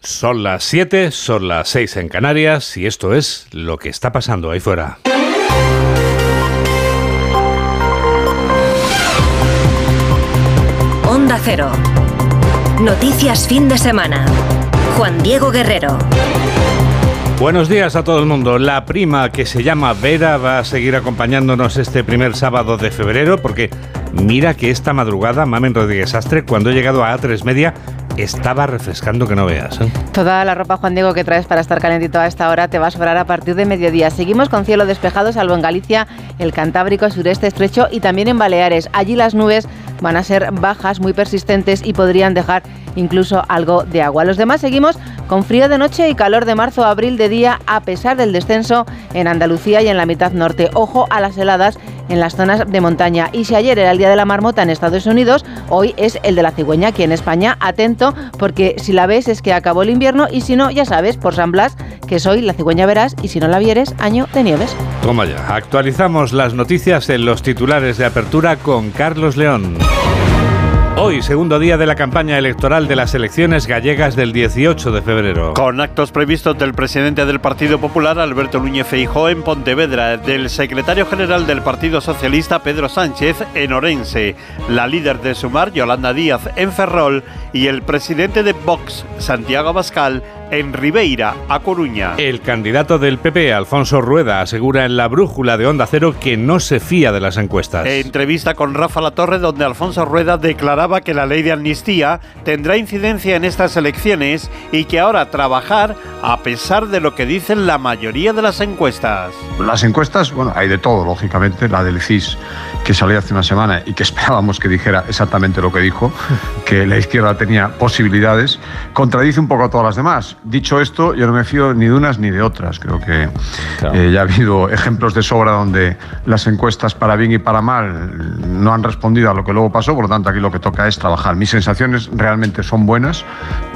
Son las 7, son las 6 en Canarias y esto es lo que está pasando ahí fuera. Onda Cero. Noticias fin de semana. Juan Diego Guerrero. Buenos días a todo el mundo. La prima que se llama Vera va a seguir acompañándonos este primer sábado de febrero porque mira que esta madrugada Mamen Rodríguez Astre cuando he llegado a A3 Media estaba refrescando que no veas. ¿eh? Toda la ropa, Juan Diego, que traes para estar calentito a esta hora te va a sobrar a partir de mediodía. Seguimos con cielo despejado, salvo en Galicia, el Cantábrico, sureste estrecho y también en Baleares. Allí las nubes van a ser bajas, muy persistentes y podrían dejar incluso algo de agua. Los demás seguimos con frío de noche y calor de marzo a abril de día, a pesar del descenso en Andalucía y en la mitad norte. Ojo a las heladas en las zonas de montaña. Y si ayer era el día de la marmota en Estados Unidos, hoy es el de la cigüeña aquí en España. Atento, porque si la ves es que acabó el invierno y si no, ya sabes, por San Blas, que soy la cigüeña verás y si no la vieres, año de nieves. Toma ya, actualizamos las noticias en los titulares de apertura con Carlos León. Hoy, segundo día de la campaña electoral de las elecciones gallegas del 18 de febrero. Con actos previstos del presidente del Partido Popular, Alberto Núñez Feijó, en Pontevedra, del secretario general del Partido Socialista, Pedro Sánchez, en Orense, la líder de Sumar, Yolanda Díaz, en Ferrol, y el presidente de Vox, Santiago Abascal, en Ribeira, a Coruña. El candidato del PP, Alfonso Rueda, asegura en la brújula de Onda Cero que no se fía de las encuestas. Entrevista con Rafa Latorre, donde Alfonso Rueda declaraba que la ley de amnistía tendrá incidencia en estas elecciones y que ahora trabajar a pesar de lo que dicen la mayoría de las encuestas. Las encuestas, bueno, hay de todo, lógicamente. La del CIS, que salió hace una semana y que esperábamos que dijera exactamente lo que dijo, que la izquierda tenía posibilidades, contradice un poco a todas las demás. Dicho esto, yo no me fío ni de unas ni de otras. Creo que eh, ya ha habido ejemplos de sobra donde las encuestas para bien y para mal no han respondido a lo que luego pasó, por lo tanto aquí lo que toca es trabajar. Mis sensaciones realmente son buenas,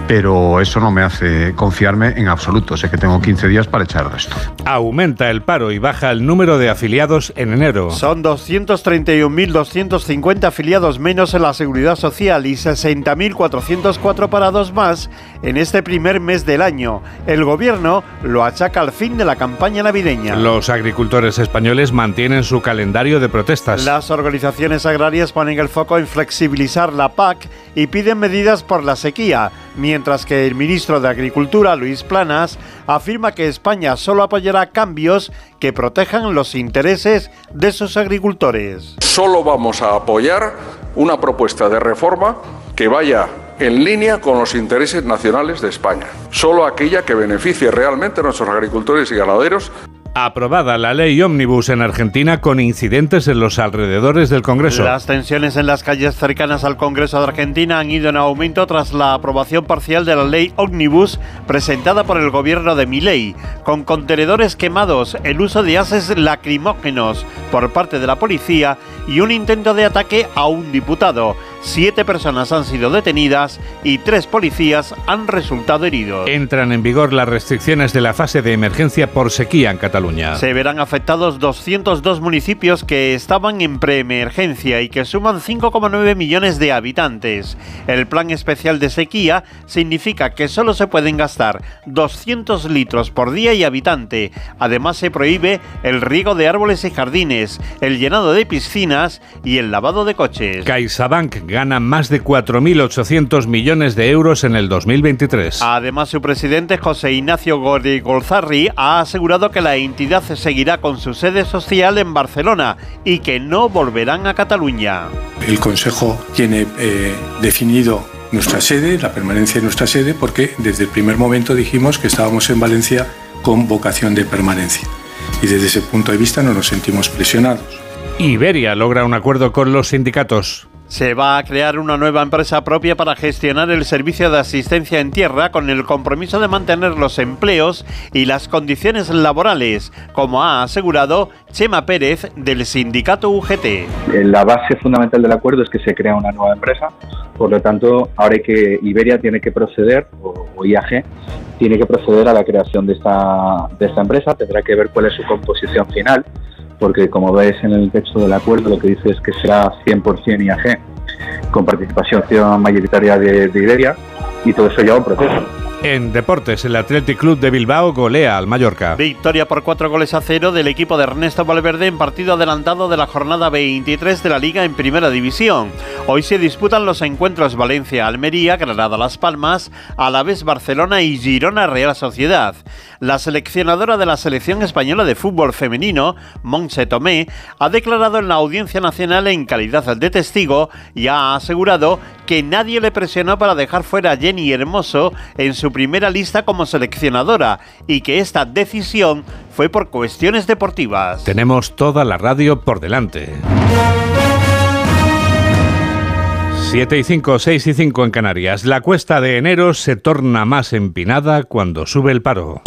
pero eso no me hace confiarme en absoluto. Sé que tengo 15 días para echar el resto. Aumenta el paro y baja el número de afiliados en enero. Son 231.250 afiliados menos en la Seguridad Social y 60.404 parados más en este primer mes del año. El gobierno lo achaca al fin de la campaña navideña. Los agricultores españoles mantienen su calendario de protestas. Las organizaciones agrarias ponen el foco en flexibilizar la PAC y piden medidas por la sequía, mientras que el ministro de Agricultura, Luis Planas, afirma que España solo apoyará cambios que protejan los intereses de sus agricultores. Solo vamos a apoyar una propuesta de reforma que vaya en línea con los intereses nacionales de España. Solo aquella que beneficie realmente a nuestros agricultores y ganaderos Aprobada la ley ómnibus en Argentina con incidentes en los alrededores del Congreso. Las tensiones en las calles cercanas al Congreso de Argentina han ido en aumento tras la aprobación parcial de la ley ómnibus presentada por el gobierno de Milei, con contenedores quemados, el uso de gases lacrimógenos por parte de la policía y un intento de ataque a un diputado. Siete personas han sido detenidas y tres policías han resultado heridos. Entran en vigor las restricciones de la fase de emergencia por sequía en Cataluña. Se verán afectados 202 municipios que estaban en preemergencia y que suman 5,9 millones de habitantes. El plan especial de sequía significa que solo se pueden gastar 200 litros por día y habitante. Además se prohíbe el riego de árboles y jardines, el llenado de piscinas y el lavado de coches. CaixaBank gana más de 4.800 millones de euros en el 2023. Además, su presidente José Ignacio Golzarri ha asegurado que la entidad seguirá con su sede social en Barcelona y que no volverán a Cataluña. El Consejo tiene eh, definido nuestra sede, la permanencia de nuestra sede, porque desde el primer momento dijimos que estábamos en Valencia con vocación de permanencia. Y desde ese punto de vista no nos sentimos presionados. Iberia logra un acuerdo con los sindicatos. Se va a crear una nueva empresa propia para gestionar el servicio de asistencia en tierra con el compromiso de mantener los empleos y las condiciones laborales, como ha asegurado Chema Pérez del sindicato UGT. La base fundamental del acuerdo es que se crea una nueva empresa, por lo tanto, ahora hay que Iberia tiene que proceder, o, IAG, tiene que proceder a la creación de esta, de esta empresa, tendrá que ver cuál es su composición final porque como ves en el texto del acuerdo lo que dice es que será 100% IAG, con participación mayoritaria de, Iberia, y todo eso lleva un proceso. En deportes, el Athletic Club de Bilbao golea al Mallorca. Victoria por cuatro goles a cero del equipo de Ernesto Valverde en partido adelantado de la jornada 23 de la Liga en Primera División. Hoy se disputan los encuentros Valencia-Almería, Granada-Las Palmas, Alavés Barcelona y Girona-Real Sociedad. La seleccionadora de la selección española de fútbol femenino, Montse Tomé, ha declarado en la Audiencia Nacional en calidad de testigo y ha asegurado que nadie le presionó para dejar fuera a Jenny Hermoso en su primera lista como seleccionadora y que esta decisión fue por cuestiones deportivas. Tenemos toda la radio por delante. 7 y 5, 6 y 5 en Canarias. La cuesta de enero se torna más empinada cuando sube el paro.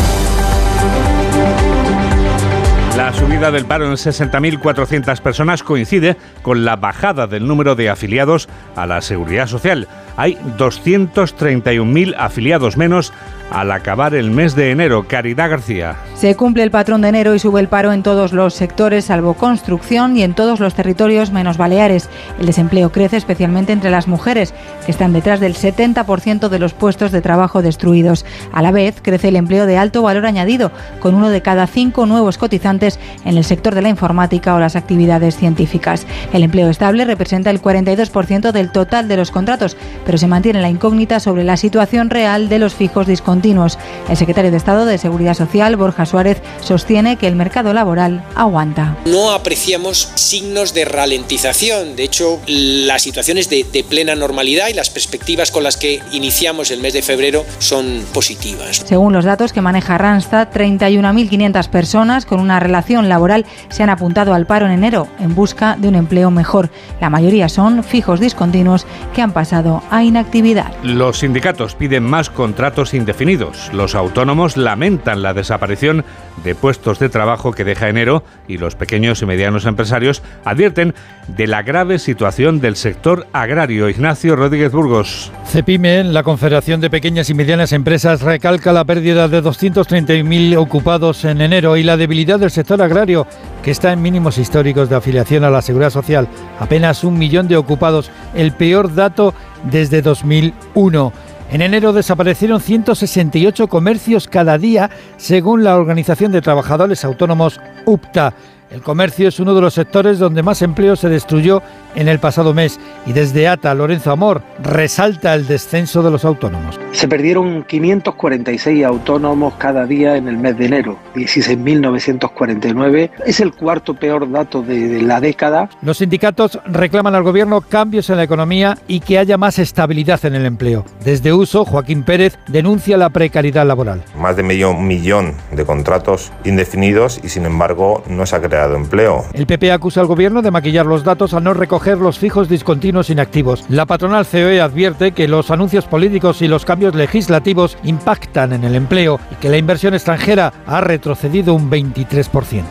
La subida del paro en 60.400 personas coincide con la bajada del número de afiliados a la seguridad social. Hay 231.000 afiliados menos al acabar el mes de enero. Caridad García. Se cumple el patrón de enero y sube el paro en todos los sectores, salvo construcción, y en todos los territorios menos Baleares. El desempleo crece especialmente entre las mujeres, que están detrás del 70% de los puestos de trabajo destruidos. A la vez, crece el empleo de alto valor añadido, con uno de cada cinco nuevos cotizantes en el sector de la informática o las actividades científicas. El empleo estable representa el 42% del total de los contratos, pero se mantiene la incógnita sobre la situación real de los fijos discontinuos. El secretario de Estado de Seguridad Social, Borja Suárez, sostiene que el mercado laboral aguanta. No apreciamos signos de ralentización. De hecho, la situación es de, de plena normalidad y las perspectivas con las que iniciamos el mes de febrero son positivas. Según los datos que maneja Randstad, 31.500 personas con una relación laboral se han apuntado al paro en enero en busca de un empleo mejor. La mayoría son fijos discontinuos que han pasado a inactividad. Los sindicatos piden más contratos indefinidos. Los autónomos lamentan la desaparición de puestos de trabajo que deja enero y los pequeños y medianos empresarios advierten de la grave situación del sector agrario. Ignacio Rodríguez Burgos. CEPIME, la Confederación de Pequeñas y Medianas Empresas, recalca la pérdida de 230.000 ocupados en enero y la debilidad del sector agrario, que está en mínimos históricos de afiliación a la Seguridad Social. Apenas un millón de ocupados, el peor dato desde 2001. En enero desaparecieron 168 comercios cada día, según la Organización de Trabajadores Autónomos UPTA. El comercio es uno de los sectores donde más empleo se destruyó en el pasado mes y desde ATA Lorenzo Amor resalta el descenso de los autónomos. Se perdieron 546 autónomos cada día en el mes de enero, 16.949. Es el cuarto peor dato de, de, la década. Los sindicatos reclaman al gobierno cambios en la economía y que haya más estabilidad en el empleo. Desde Uso, Joaquín Pérez denuncia la precariedad laboral. Más de medio millón de contratos indefinidos y sin embargo no se ha creado empleo. El PP acusa al gobierno de maquillar los datos al no recoger los fijos discontinuos inactivos. La patronal COE advierte que los anuncios políticos y los cambios legislativos impactan en el empleo y que la inversión extranjera ha retrocedido un 23%.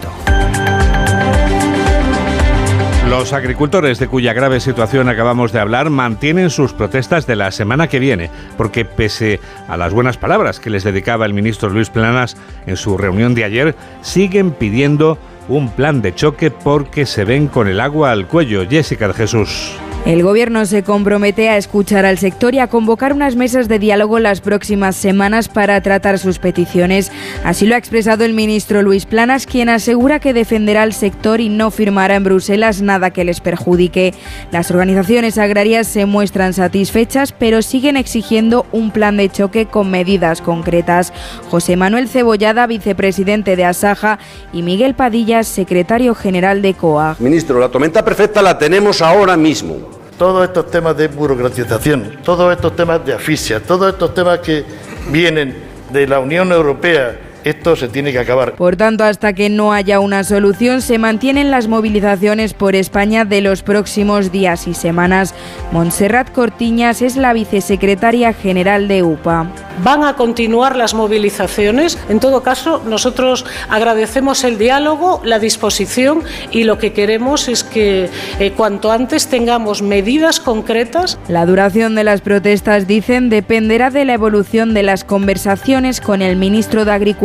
Los agricultores de cuya grave situación acabamos de hablar mantienen sus protestas de la semana que viene, porque pese a las buenas palabras que les dedicaba el ministro Luis Planas en su reunión de ayer, siguen pidiendo un plan de choque porque se ven con el agua al cuello. Jessica de Jesús. El Gobierno se compromete a escuchar al sector y a convocar unas mesas de diálogo las próximas semanas para tratar sus peticiones. Así lo ha expresado el ministro Luis Planas, quien asegura que defenderá al sector y no firmará en Bruselas nada que les perjudique. Las organizaciones agrarias se muestran satisfechas, pero siguen exigiendo un plan de choque con medidas concretas. José Manuel Cebollada, vicepresidente de Asaja, y Miguel Padilla, secretario general de COA. Ministro, la tormenta perfecta la tenemos ahora mismo todos estos temas de burocratización, todos estos temas de asfixia, todos estos temas que vienen de la Unión Europea, esto se tiene que acabar. Por tanto, hasta que no haya una solución, se mantienen las movilizaciones por España de los próximos días y semanas. Montserrat Cortiñas es la vicesecretaria general de UPA. Van a continuar las movilizaciones. En todo caso, nosotros agradecemos el diálogo, la disposición y lo que queremos es que eh, cuanto antes tengamos medidas concretas. La duración de las protestas, dicen, dependerá de la evolución de las conversaciones con el ministro de Agricultura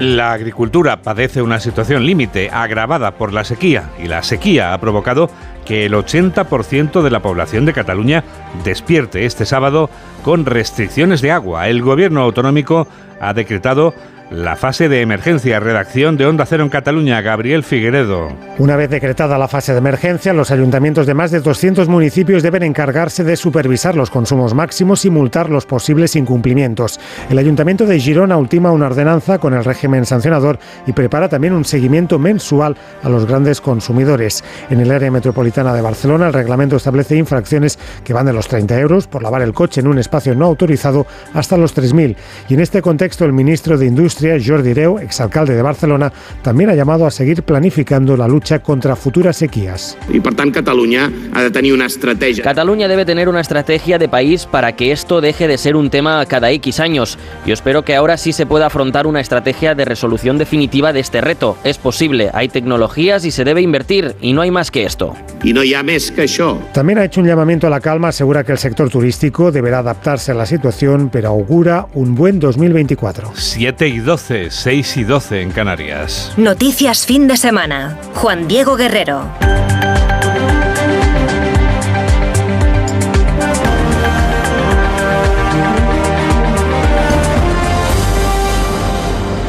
la agricultura padece una situación límite agravada por la sequía y la sequía ha provocado que el 80% de la población de Cataluña despierte este sábado con restricciones de agua. El gobierno autonómico ha decretado la fase de emergencia. Redacción de Onda Cero en Cataluña, Gabriel Figueredo. Una vez decretada la fase de emergencia, los ayuntamientos de más de 200 municipios deben encargarse de supervisar los consumos máximos y multar los posibles incumplimientos. El ayuntamiento de Girona ultima una ordenanza con el régimen sancionador y prepara también un seguimiento mensual a los grandes consumidores. En el área metropolitana de Barcelona, el reglamento establece infracciones que van de los 30 euros por lavar el coche en un espacio no autorizado hasta los 3.000. Y en este contexto, el ministro de Industria Jordi Reu, exalcalde de Barcelona, también ha llamado a seguir planificando la lucha contra futuras sequías. Y por tanto, Cataluña ha de tener una estrategia. Cataluña debe tener una estrategia de país para que esto deje de ser un tema cada X años. Yo espero que ahora sí se pueda afrontar una estrategia de resolución definitiva de este reto. Es posible, hay tecnologías y se debe invertir, y no hay más que esto. Y no hay más que eso. También ha hecho un llamamiento a la calma, asegura que el sector turístico deberá adaptarse a la situación, pero augura un buen 2024. 7 y 12, 6 y 12 en Canarias. Noticias fin de semana. Juan Diego Guerrero.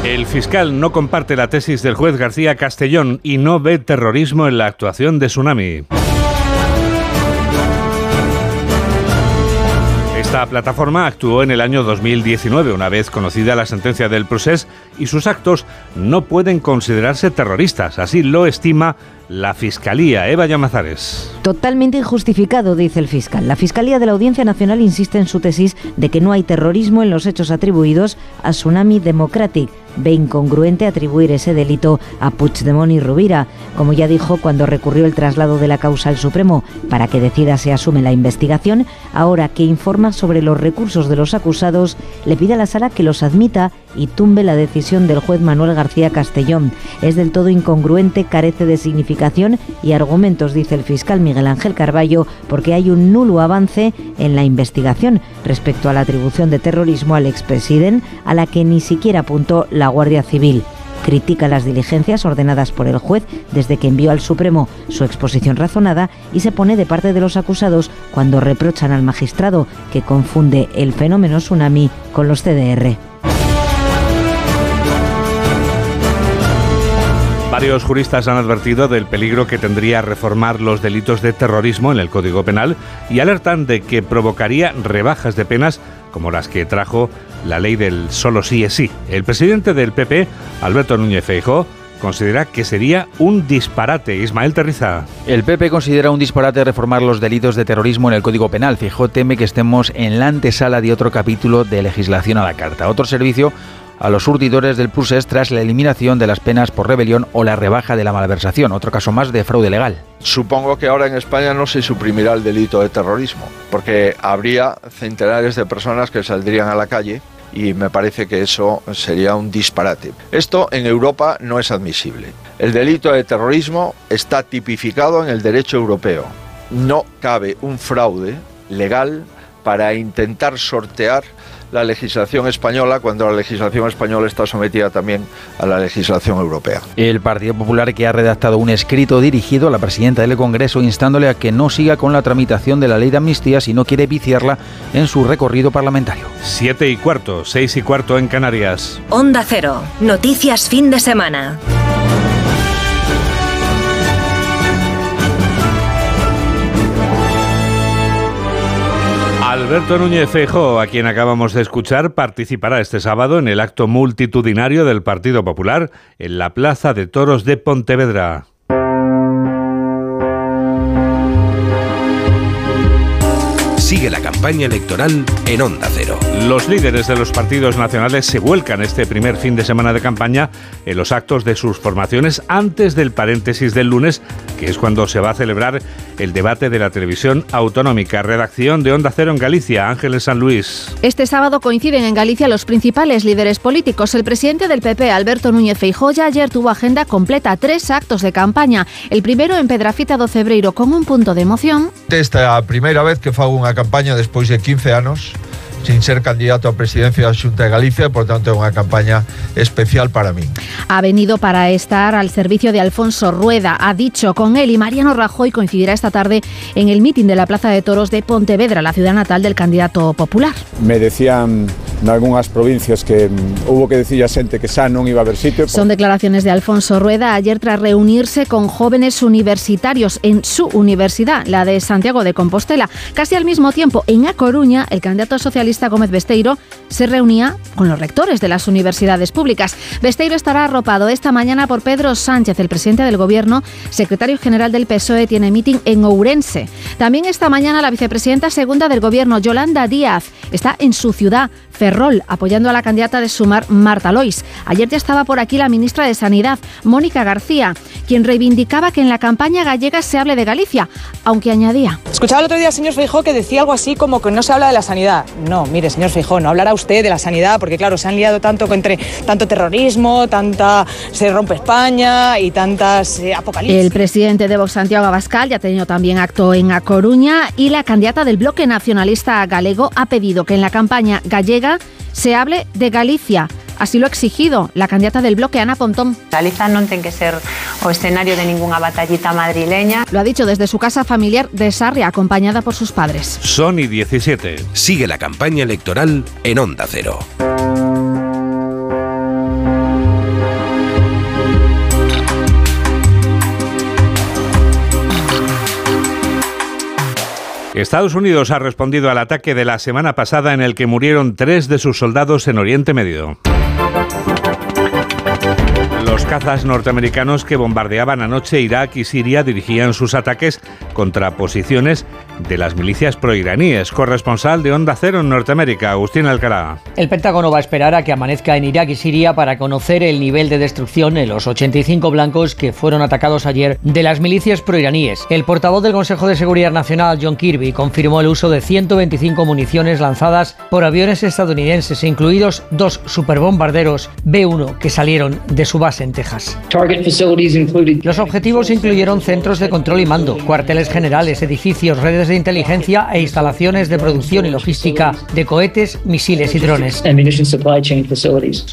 El fiscal no comparte la tesis del juez García Castellón y no ve terrorismo en la actuación de Tsunami. Esta plataforma actuó en el año 2019, una vez conocida la sentencia del procés, y sus actos no pueden considerarse terroristas. Así lo estima la Fiscalía. Eva Llamazares. Totalmente injustificado, dice el fiscal. La Fiscalía de la Audiencia Nacional insiste en su tesis de que no hay terrorismo en los hechos atribuidos a Tsunami Democratic. Ve incongruente atribuir ese delito a Puigdemont y Rubira. Como ya dijo cuando recurrió el traslado de la causa al Supremo para que decida si asume la investigación, ahora que informa sobre los recursos de los acusados, le pide a la sala que los admita y tumbe la decisión del juez Manuel García Castellón. Es del todo incongruente, carece de significación y argumentos, dice el fiscal Miguel Ángel Carballo, porque hay un nulo avance en la investigación respecto a la atribución de terrorismo al expresidente, a la que ni siquiera apuntó la Guardia Civil critica las diligencias ordenadas por el juez desde que envió al Supremo su exposición razonada y se pone de parte de los acusados cuando reprochan al magistrado que confunde el fenómeno tsunami con los CDR. Varios juristas han advertido del peligro que tendría reformar los delitos de terrorismo en el Código Penal y alertan de que provocaría rebajas de penas como las que trajo la ley del solo sí es sí. El presidente del PP, Alberto Núñez Feijóo, considera que sería un disparate. Ismael Terriza. El PP considera un disparate reformar los delitos de terrorismo en el Código Penal. Fijó teme que estemos en la antesala de otro capítulo de legislación a la carta. Otro servicio a los surtidores del procés tras la eliminación de las penas por rebelión o la rebaja de la malversación, otro caso más de fraude legal. Supongo que ahora en España no se suprimirá el delito de terrorismo, porque habría centenares de personas que saldrían a la calle y me parece que eso sería un disparate. Esto en Europa no es admisible. El delito de terrorismo está tipificado en el derecho europeo. No cabe un fraude legal para intentar sortear la legislación española cuando la legislación española está sometida también a la legislación europea. El Partido Popular que ha redactado un escrito dirigido a la presidenta del Congreso instándole a que no siga con la tramitación de la ley de amnistía si no quiere viciarla en su recorrido parlamentario. Siete y cuarto, seis y cuarto en Canarias. Onda Cero. Noticias fin de semana. Alberto Núñez Feijóo, a quien acabamos de escuchar, participará este sábado en el acto multitudinario del Partido Popular en la Plaza de Toros de Pontevedra. Sigue la campaña electoral en Onda Cero. Los líderes de los partidos nacionales se vuelcan este primer fin de semana de campaña en los actos de sus formaciones antes del paréntesis del lunes, que es cuando se va a celebrar el debate de la televisión autonómica. Redacción de Onda Cero en Galicia, Ángeles San Luis. Este sábado coinciden en Galicia los principales líderes políticos. El presidente del PP, Alberto Núñez Feijóo, ayer tuvo agenda completa, tres actos de campaña. El primero en Pedrafita do Cebreiro con un punto de emoción. Esta é a primeira vez que fago unha campaña despois de 15 anos sin ser candidato a presidencia de la Junta de Galicia, por tanto es una campaña especial para mí. Ha venido para estar al servicio de Alfonso Rueda, ha dicho con él y Mariano Rajoy coincidirá esta tarde en el mitin de la Plaza de Toros de Pontevedra, la ciudad natal del candidato popular. Me decían en algunas provincias que mm, hubo que decir a xente que xa non iba a haber sitio. Son declaraciones de Alfonso Rueda ayer tras reunirse con jóvenes universitarios en su universidad, la de Santiago de Compostela. Casi al mismo tiempo, en A Coruña, el candidato socialista Gómez Besteiro se reunía con los rectores de las universidades públicas. Besteiro estará arropado esta mañana por Pedro Sánchez, el presidente del Gobierno, secretario general del PSOE, tiene mitin en Ourense. También esta mañana la vicepresidenta segunda del Gobierno, Yolanda Díaz, está en su ciudad, Ferrol, apoyando a la candidata de Sumar, Marta Lois. Ayer ya estaba por aquí la ministra de Sanidad, Mónica García, quien reivindicaba que en la campaña gallega se hable de Galicia, aunque añadía. Escuchaba el otro día al señor Feijó que decía algo así como que no se habla de la sanidad. No, mire, señor Feijó, no hablará usted de la sanidad, porque claro, se han liado tanto entre tanto terrorismo, tanta se rompe España y tantas eh, apocalipsis. El presidente de Vox Santiago Abascal ya ha tenido también acto en A Coruña y la candidata del bloque nacionalista galego ha pedido que en la campaña gallega se hable de Galicia. Así lo ha exigido la candidata del bloque, Ana Pontón. Galiza non ten que ser o escenario de ninguna batallita madrileña. Lo ha dicho desde su casa familiar de Sarria, acompañada por sus padres. Sony 17. Sigue la campaña electoral en Onda Cero. Estados Unidos ha respondido al ataque de la semana pasada en el que murieron tres de sus soldados en Oriente Medio. Los cazas norteamericanos que bombardeaban anoche Irak y Siria dirigían sus ataques contra posiciones de las milicias proiraníes. Corresponsal de Onda Cero en Norteamérica, Agustín Alcalá. El Pentágono va a esperar a que amanezca en Irak y Siria para conocer el nivel de destrucción en los 85 blancos que fueron atacados ayer de las milicias proiraníes. El portavoz del Consejo de Seguridad Nacional, John Kirby, confirmó el uso de 125 municiones lanzadas por aviones estadounidenses, incluidos dos superbombarderos B-1 que salieron de su base en Texas. Los objetivos incluyeron centros de control y mando, cuarteles generales, edificios, redes de inteligencia e instalaciones de producción y logística de cohetes, misiles y drones.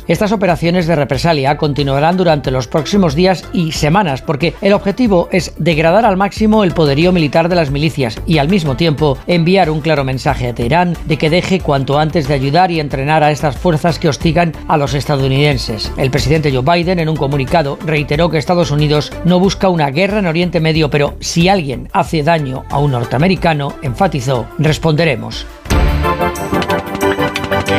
Estas operaciones de represalia continuarán durante los próximos días y semanas porque el objetivo es degradar al máximo el poderío militar de las milicias y al mismo tiempo enviar un claro mensaje a Teherán de que deje cuanto antes de ayudar y entrenar a estas fuerzas que hostigan a los estadounidenses. El presidente Joe Biden en un comunicado reiteró que Estados Unidos no busca una guerra en Oriente Medio, pero si alguien hace daño a un norteamericano, enfatizó, responderemos.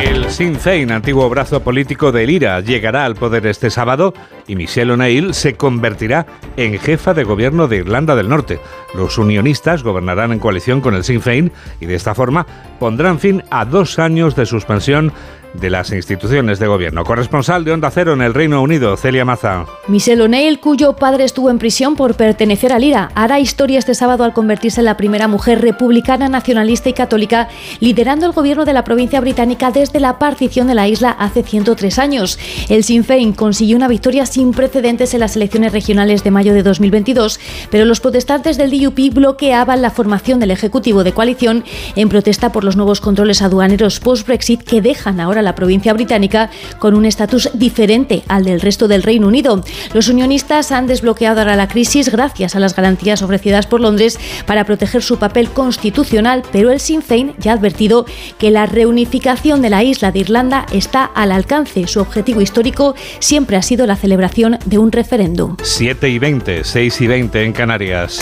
El Sinn Féin, antiguo brazo político del IRA, llegará al poder este sábado y Michelle O'Neill se convertirá en jefa de gobierno de Irlanda del Norte. Los unionistas gobernarán en coalición con el Sinn Féin y de esta forma pondrán fin a dos años de suspensión de las instituciones de gobierno. Corresponsal de Onda Cero en el Reino Unido, Celia Maza. Michelle O'Neill, cuyo padre estuvo en prisión por pertenecer al IRA, hará historia este sábado al convertirse en la primera mujer republicana, nacionalista y católica, liderando el gobierno de la provincia británica desde la partición de la isla hace 103 años. El Sinn Féin consiguió una victoria sin precedentes en las elecciones regionales de mayo de 2022, pero los protestantes del DUP bloqueaban la formación del Ejecutivo de coalición en protesta por los nuevos controles aduaneros post-Brexit que dejan ahora la provincia británica con un estatus diferente al del resto del Reino Unido. Los unionistas han desbloqueado ahora la crisis gracias a las garantías ofrecidas por Londres para proteger su papel constitucional, pero el Sinn Féin ya ha advertido que la reunificación de la isla de Irlanda está al alcance. Su objetivo histórico siempre ha sido la celebración de un referéndum. 7 y 20, 6 y 20 en Canarias.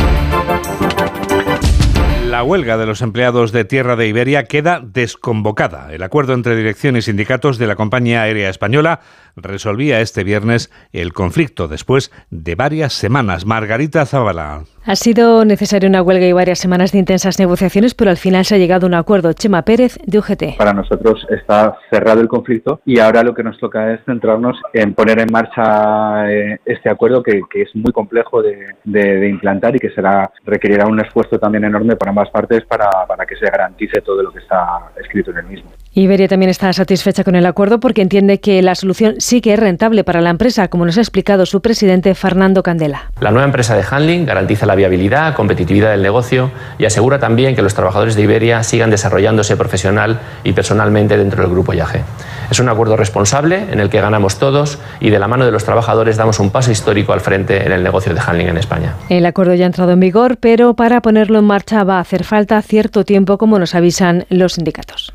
La huelga de los empleados de tierra de Iberia queda desconvocada. El acuerdo entre dirección y sindicatos de la compañía aérea española resolvía este viernes el conflicto después de varias semanas. Margarita Zavala. Ha sido necesaria una huelga y varias semanas de intensas negociaciones, pero al final se ha llegado a un acuerdo. Chema Pérez, de UGT. Para nosotros está cerrado el conflicto y ahora lo que nos toca es centrarnos en poner en marcha eh, este acuerdo que, que es muy complejo de, de, de, implantar y que será requerirá un esfuerzo también enorme para ambas partes para, para que se garantice todo lo que está escrito en el mismo. Iberia también está satisfecha con el acuerdo porque entiende que la solución sí que es rentable para la empresa, como nos ha explicado su presidente Fernando Candela. La nueva empresa de handling garantiza la viabilidad, competitividad del negocio y asegura también que los trabajadores de Iberia sigan desarrollándose profesional y personalmente dentro del grupo IAG. Es un acuerdo responsable en el que ganamos todos y de la mano de los trabajadores damos un paso histórico al frente en el negocio de handling en España. El acuerdo ya ha entrado en vigor, pero para ponerlo en marcha va a hacer falta cierto tiempo, como nos avisan los sindicatos.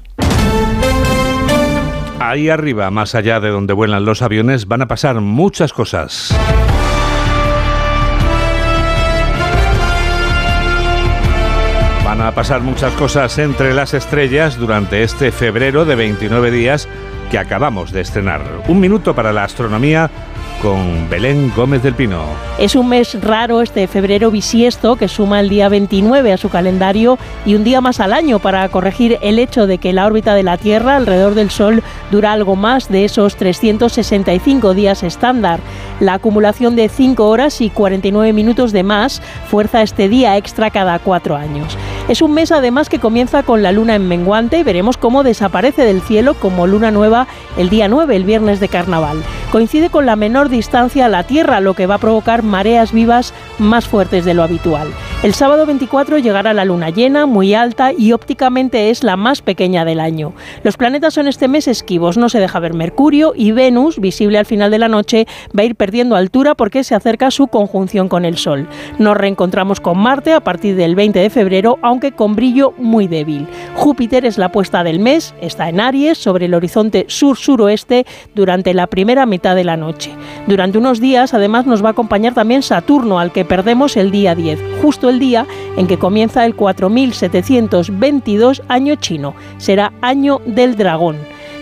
Ahí arriba, más allá de donde vuelan los aviones, van a pasar muchas cosas. Van a pasar muchas cosas entre las estrellas durante este febrero de 29 días que acabamos de estrenar. Un minuto para la astronomía con Belén Gómez del Pino. Es un mes raro este febrero bisiesto que suma el día 29 a su calendario y un día más al año para corregir el hecho de que la órbita de la Tierra alrededor del Sol dura algo más de esos 365 días estándar. La acumulación de 5 horas y 49 minutos de más fuerza este día extra cada cuatro años. Es un mes además que comienza con la luna en menguante y veremos cómo desaparece del cielo como luna nueva el día 9, el viernes de carnaval. Coincide con la menor distancia a la Tierra, lo que va a provocar mareas vivas más fuertes de lo habitual. El sábado 24 llegará la luna llena, muy alta y ópticamente es la más pequeña del año. Los planetas son este mes esquivos, no se deja ver Mercurio y Venus, visible al final de la noche, va a ir perdiendo altura porque se acerca su conjunción con el Sol. Nos reencontramos con Marte a partir del 20 de febrero, aunque con brillo muy débil. Júpiter es la puesta del mes, está en Aries, sobre el horizonte sur-suroeste, durante la primera mitad de la noche. Durante unos días, además, nos va a acompañar también Saturno, al que perdemos el día 10, justo el día en que comienza el 4722 año chino. Será año del dragón.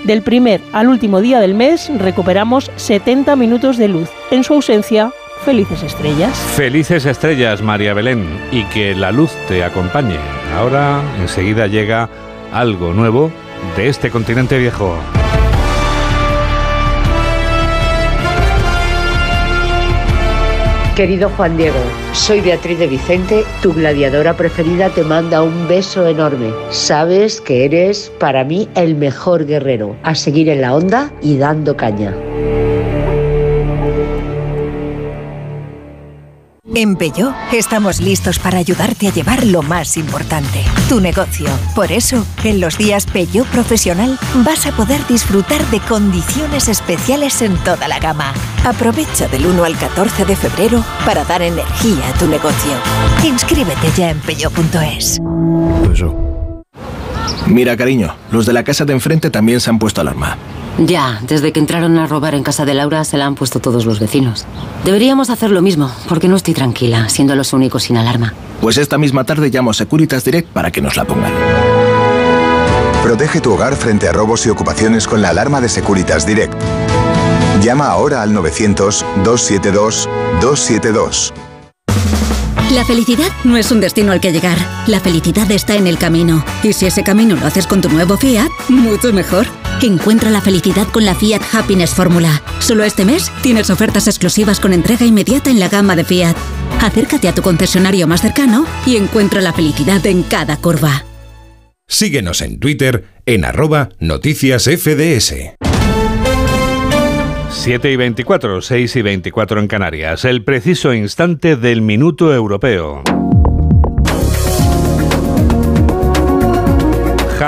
Del primer al último día del mes recuperamos 70 minutos de luz. En su ausencia, felices estrellas. Felices estrellas, María Belén, y que la luz te acompañe. Ahora, enseguida llega algo nuevo de este continente viejo. Querido Juan Diego, soy Beatriz de Vicente, tu gladiadora preferida te manda un beso enorme. Sabes que eres para mí el mejor guerrero. A seguir en la onda y dando caña. En Peugeot estamos listos para ayudarte a llevar lo más importante, tu negocio. Por eso, en los días Peugeot Profesional vas a poder disfrutar de condiciones especiales en toda la gama. Aprovecha del 1 al 14 de febrero para dar energía a tu negocio. Inscríbete ya en peugeot.es. Mira, cariño, los de la casa de enfrente también se han puesto alarma. Ya, desde que entraron a robar en casa de Laura se la han puesto todos los vecinos. Deberíamos hacer lo mismo, porque no estoy tranquila, siendo los únicos sin alarma. Pues esta misma tarde llamo a Securitas Direct para que nos la pongan. Protege tu hogar frente a robos y ocupaciones con la alarma de Securitas Direct. Llama ahora al 900-272-272. La felicidad no es un destino al que llegar. La felicidad está en el camino. Y si ese camino lo haces con tu nuevo Fiat, mucho mejor. Encuentra la felicidad con la Fiat Happiness Fórmula. Solo este mes tienes ofertas exclusivas con entrega inmediata en la gama de Fiat. Acércate a tu concesionario más cercano y encuentra la felicidad en cada curva. Síguenos en Twitter en arroba noticias FDS. 7 y 24, 6 y 24 en Canarias. El preciso instante del minuto europeo.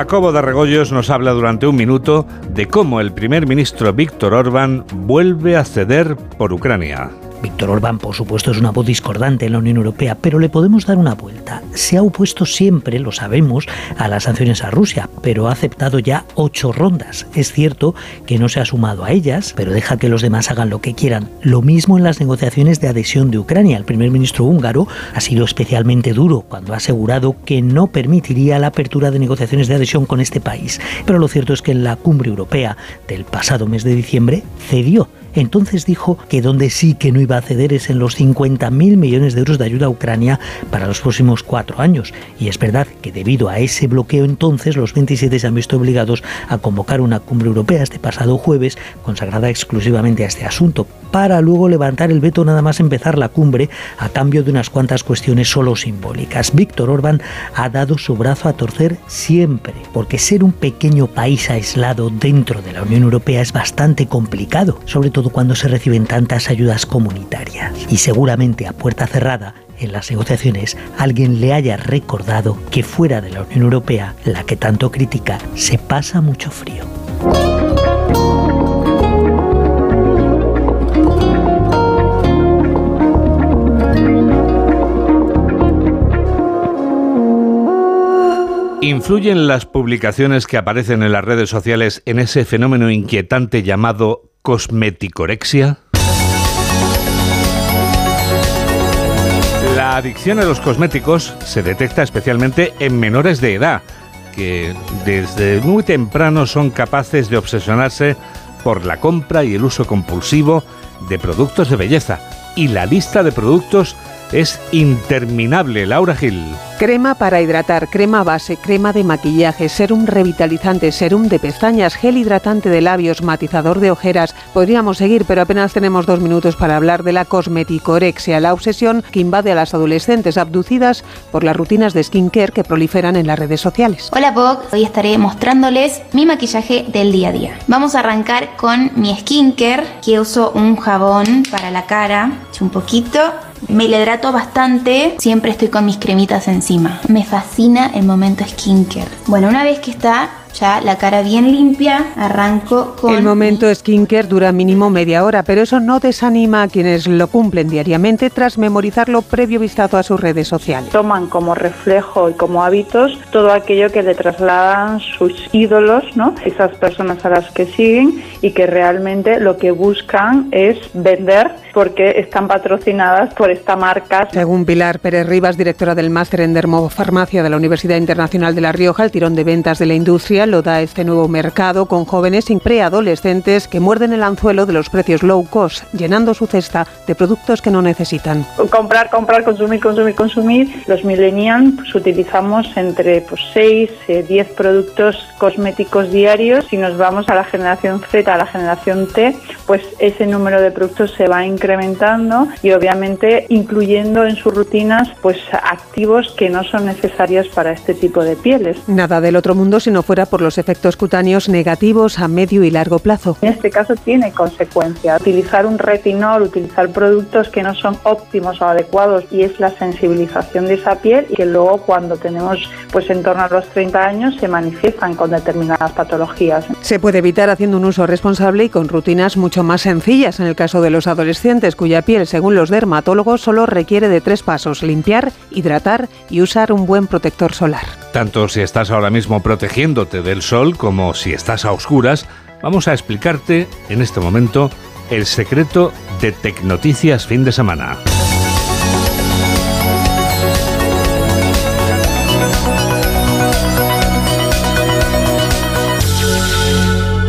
Jacobo de Regoyos nos habla durante un minuto de cómo el primer ministro Víctor Orbán vuelve a ceder por Ucrania. Víctor Orbán, por supuesto, es una voz discordante en la Unión Europea, pero le podemos dar una vuelta. Se ha opuesto siempre, lo sabemos, a las sanciones a Rusia, pero ha aceptado ya ocho rondas. Es cierto que no se ha sumado a ellas, pero deja que los demás hagan lo que quieran. Lo mismo en las negociaciones de adhesión de Ucrania. El primer ministro húngaro ha sido especialmente duro cuando ha asegurado que no permitiría la apertura de negociaciones de adhesión con este país. Pero lo cierto es que en la cumbre europea del pasado mes de diciembre cedió. Entonces dijo que donde sí que no iba a ceder es en los 50.000 millones de euros de ayuda a Ucrania para los próximos cuatro años. Y es verdad que debido a ese bloqueo entonces los 27 se han visto obligados a convocar una cumbre europea este pasado jueves consagrada exclusivamente a este asunto para luego levantar el veto nada más empezar la cumbre a cambio de unas cuantas cuestiones solo simbólicas. Víctor Orbán ha dado su brazo a torcer siempre, porque ser un pequeño país aislado dentro de la Unión Europea es bastante complicado, sobre todo cuando se reciben tantas ayudas comunitarias. Y seguramente a puerta cerrada, en las negociaciones alguien le haya recordado que fuera de la Unión Europea, la que tanto critica, se pasa mucho frío. ¿Influyen las publicaciones que aparecen en las redes sociales en ese fenómeno inquietante llamado cosmeticorexia? La adicción a los cosméticos se detecta especialmente en menores de edad, que desde muy temprano son capaces de obsesionarse por la compra y el uso compulsivo de productos de belleza. Y la lista de productos es interminable, Laura Gil. Crema para hidratar, crema base, crema de maquillaje, serum revitalizante, serum de pestañas, gel hidratante de labios, matizador de ojeras. Podríamos seguir, pero apenas tenemos dos minutos para hablar de la cosmeticorexia, la obsesión que invade a las adolescentes abducidas por las rutinas de skincare que proliferan en las redes sociales. Hola Pog, hoy estaré mostrándoles mi maquillaje del día a día. Vamos a arrancar con mi skincare, que uso un jabón para la cara, un poquito me le hidrato bastante, siempre estoy con mis cremitas encima. Me fascina el momento skincare. Bueno, una vez que está ya la cara bien limpia, arranco con... El momento skincare dura mínimo media hora, pero eso no desanima a quienes lo cumplen diariamente tras memorizarlo previo vistazo a sus redes sociales. Toman como reflejo y como hábitos todo aquello que le trasladan sus ídolos, ¿no? Esas personas a las que siguen y que realmente lo que buscan es vender porque están patrocinadas por esta marca. Según Pilar Pérez Rivas, directora del máster en dermofarmacia de la Universidad Internacional de La Rioja, el tirón de ventas de la industria lo da este nuevo mercado con jóvenes y preadolescentes que muerden el anzuelo de los precios low cost, llenando su cesta de productos que no necesitan. Comprar, comprar, consumir, consumir, consumir. Los millennials pues, utilizamos entre pues, 6, 10 eh, productos cosméticos diarios. Si nos vamos a la generación Z, a la generación T, pues ese número de productos se va incrementando y obviamente incluyendo en sus rutinas pues activos que no son necesarios para este tipo de pieles. Nada del otro mundo si no fuera por los efectos cutáneos negativos a medio y largo plazo. En este caso tiene consecuencias. Utilizar un retinol, utilizar productos que no son óptimos o adecuados y es la sensibilización de esa piel y que luego cuando tenemos pues en torno a los 30 años se manifiestan con determinadas patologías. Se puede evitar haciendo un uso responsable y con rutinas mucho más sencillas en el caso de los adolescentes cuya piel según los dermatólogos solo requiere de tres pasos, limpiar, hidratar y usar un buen protector solar. Tanto si estás ahora mismo protegiéndote del sol como si estás a oscuras, vamos a explicarte en este momento el secreto de Tecnoticias fin de semana.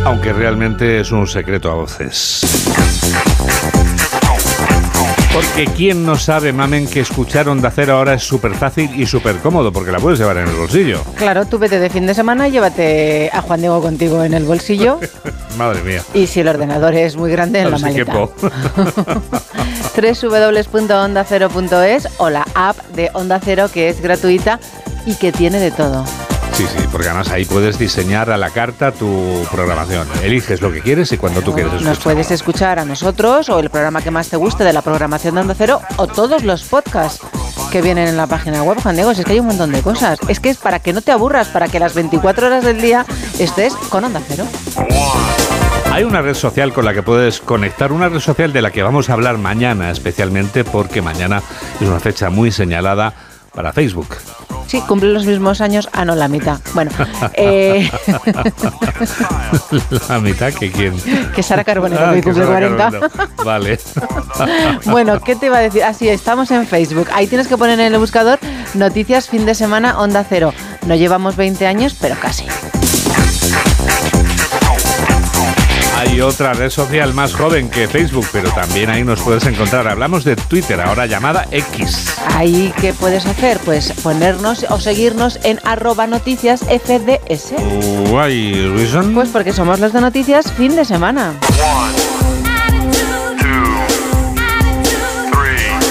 Aunque realmente es un secreto a voces. Porque quién no sabe, mamen, que escuchar Onda Cero ahora es súper fácil y súper cómodo, porque la puedes llevar en el bolsillo. Claro, tú vete de fin de semana y llévate a Juan Diego contigo en el bolsillo. Madre mía. Y si el ordenador es muy grande, en la maleta. www.ondacero.es o la app de Onda Cero, que es gratuita y que tiene de todo. Sí, sí, porque además ahí puedes diseñar a la carta tu programación. Eliges lo que quieres y cuando tú quieres escuchar. Nos puedes escuchar a nosotros o el programa que más te guste de la programación de Onda Cero o todos los podcasts que vienen en la página web, Juan Diego. Es que hay un montón de cosas. Es que es para que no te aburras, para que las 24 horas del día estés con Onda Cero. Hay una red social con la que puedes conectar, una red social de la que vamos a hablar mañana especialmente porque mañana es una fecha muy señalada para Facebook. Sí, cumple los mismos años. Ah, no, la mitad. Bueno. Eh... ¿La mitad que quién? Que Sara Carbonero, ah, que cumple 40. Vale. bueno, ¿qué te iba a decir? Así, ah, estamos en Facebook. Ahí tienes que poner en el buscador Noticias Fin de Semana Onda Cero. No llevamos 20 años, pero casi. Hay otra red social más joven que Facebook, pero también ahí nos puedes encontrar. Hablamos de Twitter, ahora llamada X. Ahí, ¿qué puedes hacer? Pues ponernos o seguirnos en arroba noticias FDS. Why reason? Pues porque somos los de noticias fin de semana.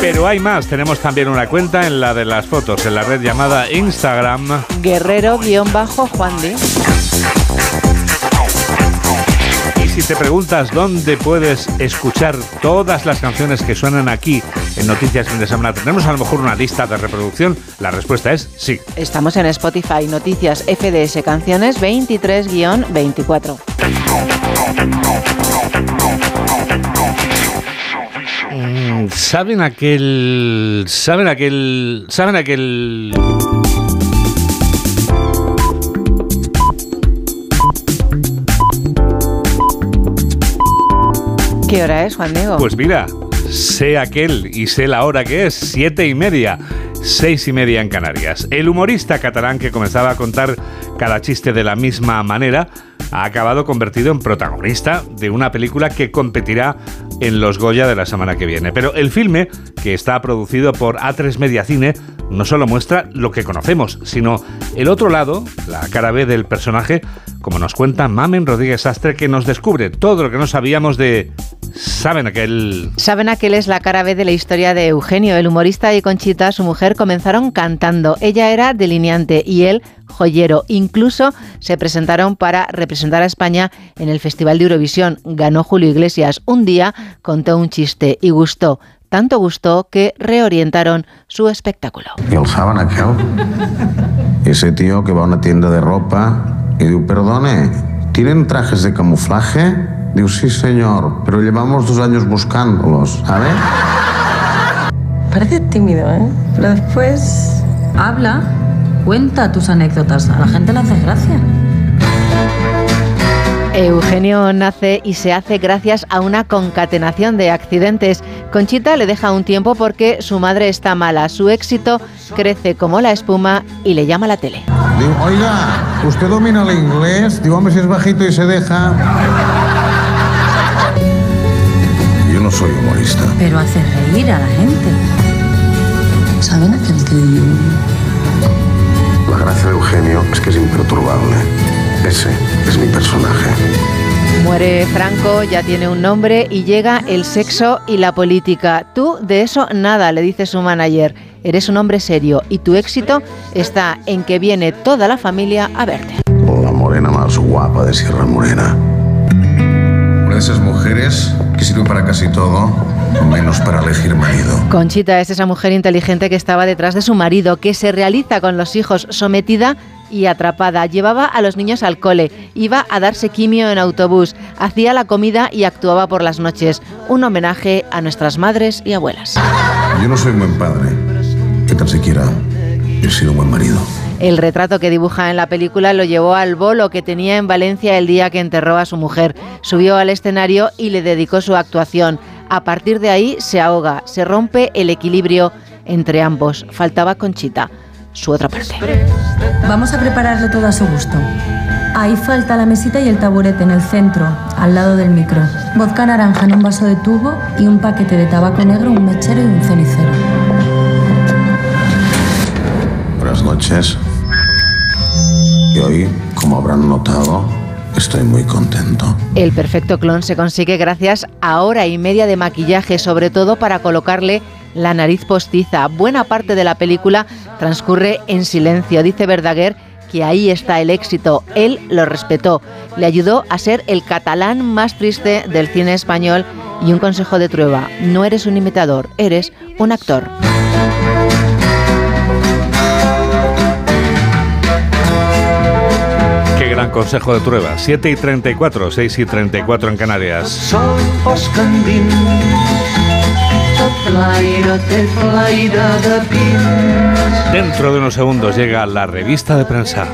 Pero hay más, tenemos también una cuenta en la de las fotos, en la red llamada Instagram. Guerrero-Juan si te preguntas dónde puedes escuchar todas las canciones que suenan aquí en Noticias Fin de Semana, ¿tenemos a lo mejor una lista de reproducción? La respuesta es sí. Estamos en Spotify, Noticias FDS Canciones 23-24. Mm, ¿Saben aquel... ¿Saben aquel... ¿Saben aquel... ¿Qué hora es, Juan Diego? Pues mira, sé aquel y sé la hora que es, siete y media, seis y media en Canarias. El humorista catalán que comenzaba a contar cada chiste de la misma manera ha acabado convertido en protagonista de una película que competirá en los Goya de la semana que viene. Pero el filme, que está producido por A3 Media Cine, no solo muestra lo que conocemos, sino el otro lado, la cara B del personaje, como nos cuenta Mamen Rodríguez Astre, que nos descubre todo lo que no sabíamos de Saben aquel. Saben aquel es la cara B de la historia de Eugenio. El humorista y Conchita, su mujer, comenzaron cantando. Ella era delineante y él joyero. Incluso se presentaron para representar a España en el Festival de Eurovisión. Ganó Julio Iglesias. Un día contó un chiste y gustó. Tanto gustó que reorientaron su espectáculo. ¿Y el aquel? Ese tío que va a una tienda de ropa y dice, perdone, ¿tienen trajes de camuflaje? Digo, sí, señor, pero llevamos dos años buscándolos, ¿sabes? Parece tímido, ¿eh? Pero después habla, cuenta tus anécdotas. A la gente le hace gracia. Eugenio nace y se hace gracias a una concatenación de accidentes. Conchita le deja un tiempo porque su madre está mala. Su éxito crece como la espuma y le llama a la tele. Digo, oiga, ¿usted domina el inglés? Digo, hombre, si es bajito y se deja. Yo no soy humorista. Pero hace reír a la gente. ¿Saben aquel que La gracia de Eugenio es que es imperturbable. Ese es mi personaje. Muere Franco, ya tiene un nombre y llega el sexo y la política. Tú de eso nada, le dice su manager. Eres un hombre serio y tu éxito está en que viene toda la familia a verte. La morena más guapa de Sierra Morena. Una de esas mujeres que sirve para casi todo, menos para elegir marido. Conchita es esa mujer inteligente que estaba detrás de su marido, que se realiza con los hijos, sometida y atrapada. Llevaba a los niños al cole, iba a darse quimio en autobús, hacía la comida y actuaba por las noches. Un homenaje a nuestras madres y abuelas. Yo no soy un buen padre, que tan siquiera he sido un buen marido. El retrato que dibuja en la película lo llevó al bolo que tenía en Valencia el día que enterró a su mujer. Subió al escenario y le dedicó su actuación. A partir de ahí se ahoga, se rompe el equilibrio entre ambos. Faltaba Conchita, su otra parte. Vamos a prepararle todo a su gusto. Ahí falta la mesita y el taburete en el centro, al lado del micro. Vodka naranja en un vaso de tubo y un paquete de tabaco negro, un mechero y un cenicero. Buenas noches. Y hoy, como habrán notado, estoy muy contento. El perfecto clon se consigue gracias a hora y media de maquillaje, sobre todo para colocarle la nariz postiza. Buena parte de la película transcurre en silencio. Dice Verdaguer que ahí está el éxito. Él lo respetó. Le ayudó a ser el catalán más triste del cine español y un consejo de Trueba. No eres un imitador, eres un actor. Qué gran consejo de Trueba. 7 y 34, 6 y 34 en Canarias. Sol Dentro de unos segundos llega la revista de prensa.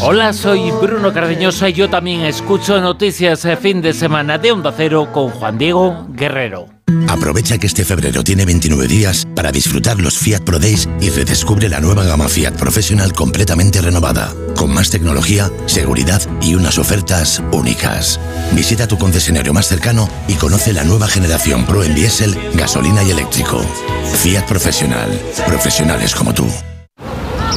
Hola, soy Bruno Cardeñosa y yo también escucho noticias de fin de semana de Onda Cero con Juan Diego Guerrero. Aprovecha que este febrero tiene 29 días para disfrutar los Fiat Pro Days y redescubre la nueva gama Fiat Professional completamente renovada, con más tecnología, seguridad y unas ofertas únicas. Visita tu concesionario más cercano y conoce la nueva generación Pro en diésel, gasolina y eléctrico. Fiat Professional. Profesionales como tú.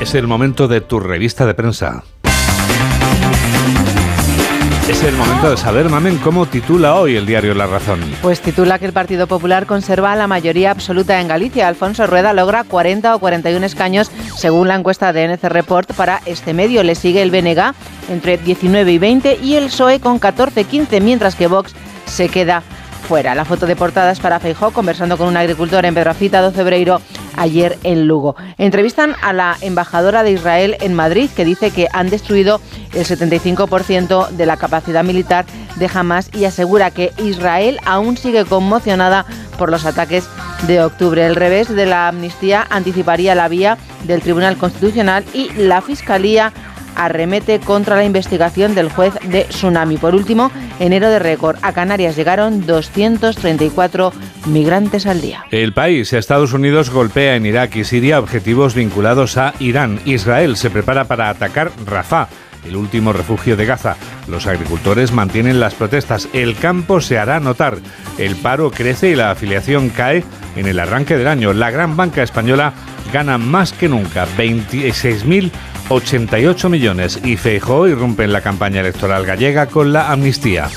Es el momento de tu revista de prensa. Es el momento de saber, Mamen, cómo titula hoy el diario La Razón. Pues titula que el Partido Popular conserva la mayoría absoluta en Galicia. Alfonso Rueda logra 40 o 41 escaños según la encuesta de NC Report para este medio. Le sigue el BNG entre 19 y 20 y el PSOE con 14-15, mientras que Vox se queda fuera. La foto de portada es para Feijó conversando con un agricultor en Pedrafita de Febreiro ayer en Lugo. Entrevistan a la embajadora de Israel en Madrid que dice que han destruido el 75% de la capacidad militar de Hamas y asegura que Israel aún sigue conmocionada por los ataques de octubre. El revés de la amnistía anticiparía la vía del Tribunal Constitucional y la Fiscalía arremete contra la investigación del juez de Tsunami. Por último, enero de récord. A Canarias llegaron 234 migrantes al día. El país, Estados Unidos, golpea en Irak y Siria objetivos vinculados a Irán. Israel se prepara para atacar Rafah el último refugio de Gaza. Los agricultores mantienen las protestas. El campo se hará notar. El paro crece y la afiliación cae en el arranque del año. La gran banca española gana más que nunca, 26.088 millones. Y Feijóo irrumpe en la campaña electoral gallega con la amnistía.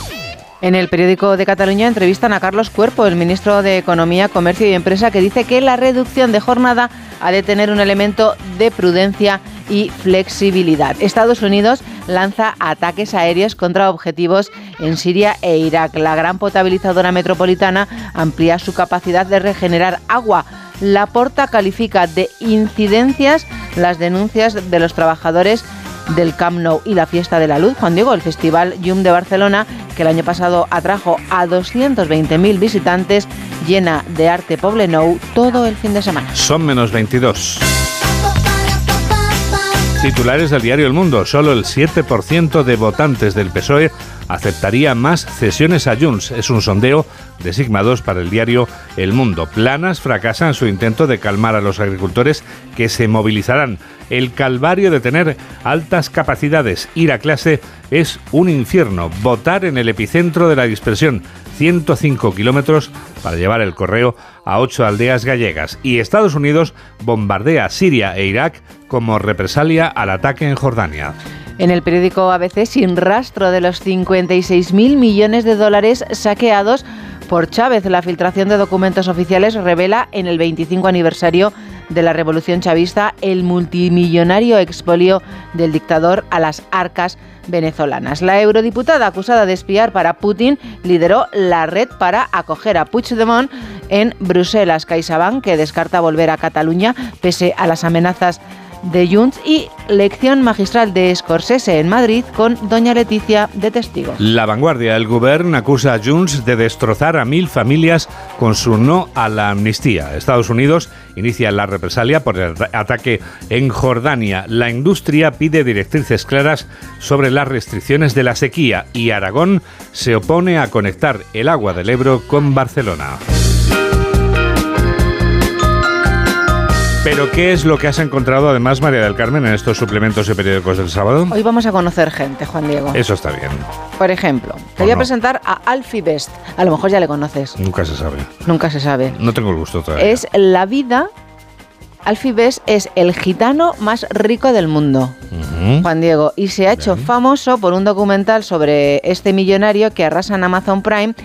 En el periódico de Cataluña entrevistan a Carlos Cuerpo, el ministro de Economía, Comercio y Empresa, que dice que la reducción de jornada ha de tener un elemento de prudencia y flexibilidad. Estados Unidos lanza ataques aéreos contra objetivos en Siria e Irak. La gran potabilizadora metropolitana amplía su capacidad de regenerar agua. La Porta califica de incidencias las denuncias de los trabajadores del Camp Nou y la Fiesta de la Luz. Juan Diego, el Festival Yum de Barcelona, que el año pasado atrajo a 220.000 visitantes, llena de arte Poblenou todo el fin de semana. Son menos 22. Titulares del diario El Mundo. Solo el 7% de votantes del PSOE aceptaría más cesiones a Junts. Es un sondeo de Sigma 2 para el diario El Mundo. Planas fracasa en su intento de calmar a los agricultores que se movilizarán. El calvario de tener altas capacidades, ir a clase, es un infierno. Votar en el epicentro de la dispersión. 105 kilómetros para llevar el correo a ocho aldeas gallegas. Y Estados Unidos bombardea Siria e Irak como represalia al ataque en Jordania. En el periódico ABC, sin rastro de los 56.000 millones de dólares saqueados por Chávez, la filtración de documentos oficiales revela en el 25 aniversario de la revolución chavista el multimillonario expolio del dictador a las arcas venezolanas. La eurodiputada acusada de espiar para Putin lideró la red para acoger a Puigdemont en Bruselas. CaixaBank, que descarta volver a Cataluña pese a las amenazas de Junts y lección magistral de Scorsese en Madrid con doña Leticia de testigo. La vanguardia, el gobierno acusa a Junts de destrozar a mil familias con su no a la amnistía. Estados Unidos inicia la represalia por el ataque en Jordania. La industria pide directrices claras sobre las restricciones de la sequía y Aragón se opone a conectar el agua del Ebro con Barcelona. Pero ¿qué es lo que has encontrado además, María del Carmen, en estos suplementos y periódicos del sábado? Hoy vamos a conocer gente, Juan Diego. Eso está bien. Por ejemplo, te voy a presentar a Alfie Best. A lo mejor ya le conoces. Nunca se sabe. Nunca se sabe. No tengo el gusto todavía. Es la vida. Alfie Best es el gitano más rico del mundo, Juan Diego, y se ha hecho famoso por un documental sobre este millonario que arrasa en Amazon Prime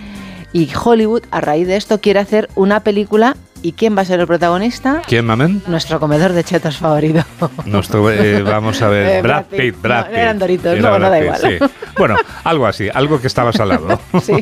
y Hollywood, a raíz de esto, quiere hacer una película ¿Y quién va a ser el protagonista? ¿Quién, mamen? Nuestro comedor de chetos favorito. Nuestro, eh, vamos a ver, Eh, Brad Pitt, Brad No, Pitt. eran Doritos, Era no, no Brad da igual. sí. Bueno, algo así, algo que estabas al lado. Sí.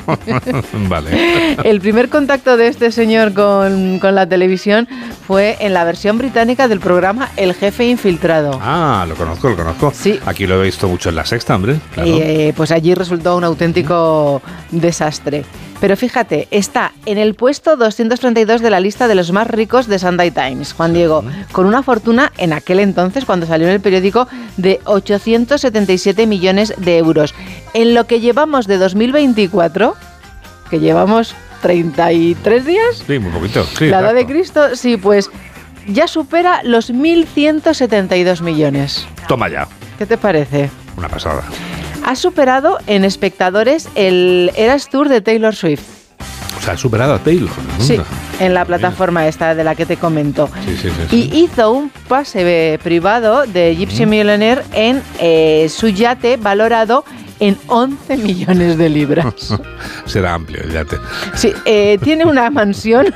vale. El primer contacto de este señor con, con la televisión fue en la versión británica del programa El Jefe Infiltrado. Ah, lo conozco, lo conozco. Sí. Aquí lo he visto mucho en la sexta, hombre. Claro. Y eh, pues allí resultó un auténtico desastre. Pero fíjate, está en el puesto 232 de la lista de los más ricos de Sunday Times, Juan Diego, con una fortuna en aquel entonces, cuando salió en el periódico, de 877 millones de euros. En lo que llevamos de 2024, que llevamos 33 días, Sí, muy poquito. Sí, la edad de. Cristo, sí, pues ya supera los 1.172 millones. Toma ya, ¿Qué te parece? una pasada. Ha superado en espectadores el Eras Tour de Taylor Swift. O sea, ha superado a Taylor. Sí, en la plataforma esta de la que te comento. Sí, sí, sí. sí. Y hizo un pase eh, privado de Gypsy Millionaire en eh, su yate valorado en 11 millones de libras. Será amplio el yate. Sí, eh, tiene una mansión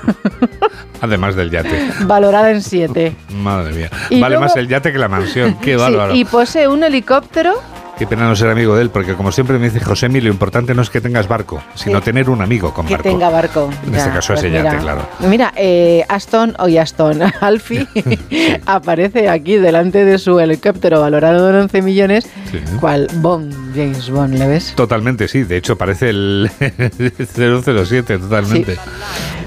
Además del yate. valorada en 7. Madre mía. Y vale luego- más el yate que la mansión. Qué Sí, bárbaro. y posee un helicóptero Qué pena no ser amigo de él, porque como siempre me dice José lo importante no es que tengas barco, sino Sí. tener un amigo con que barco. tenga barco. En este caso ese mira. yate, claro. Mira, eh, Aston, hoy Aston, Alfie aparece aquí delante de su helicóptero valorado en 11 millones. ¿Cuál? Bond, James Bond, ¿le ves? Totalmente, sí. De hecho, parece el 007, totalmente.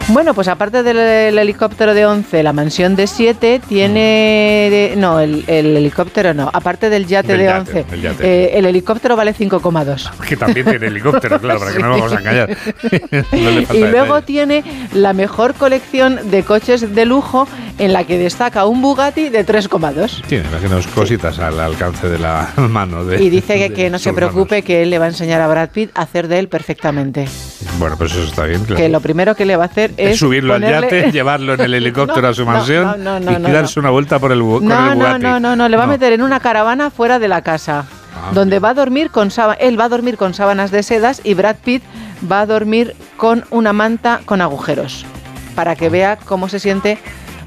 Bueno, pues aparte del el helicóptero de 11, la mansión de 7 tiene... de- no, el, el helicóptero no. Aparte del yate Del de yate, 11, del yate. eh, el helicóptero vale 5,2. Que también tiene helicóptero, claro, para que no nos vamos a engañar. No le falta Y luego detalle. tiene la mejor colección de coches de lujo en la que destaca un Bugatti de 3,2. Tiene, imaginaos, cositas al alcance de la mano. De, Y dice que, que no se sus manos. preocupe, que él le va a enseñar a Brad Pitt a hacer de él perfectamente. Bueno, pues eso está bien, claro. Que lo primero que le va a hacer es. Subirlo ponerle- al yate, llevarlo en el helicóptero No, a su mansión no, no, y darse una vuelta por el, con No, el no, Bugatti. no, no, no, le va a meter en una caravana fuera de la casa, Ah, donde va a dormir con él va a dormir con sábanas de sedas y Brad Pitt va a dormir con una manta con agujeros, para que vea cómo se siente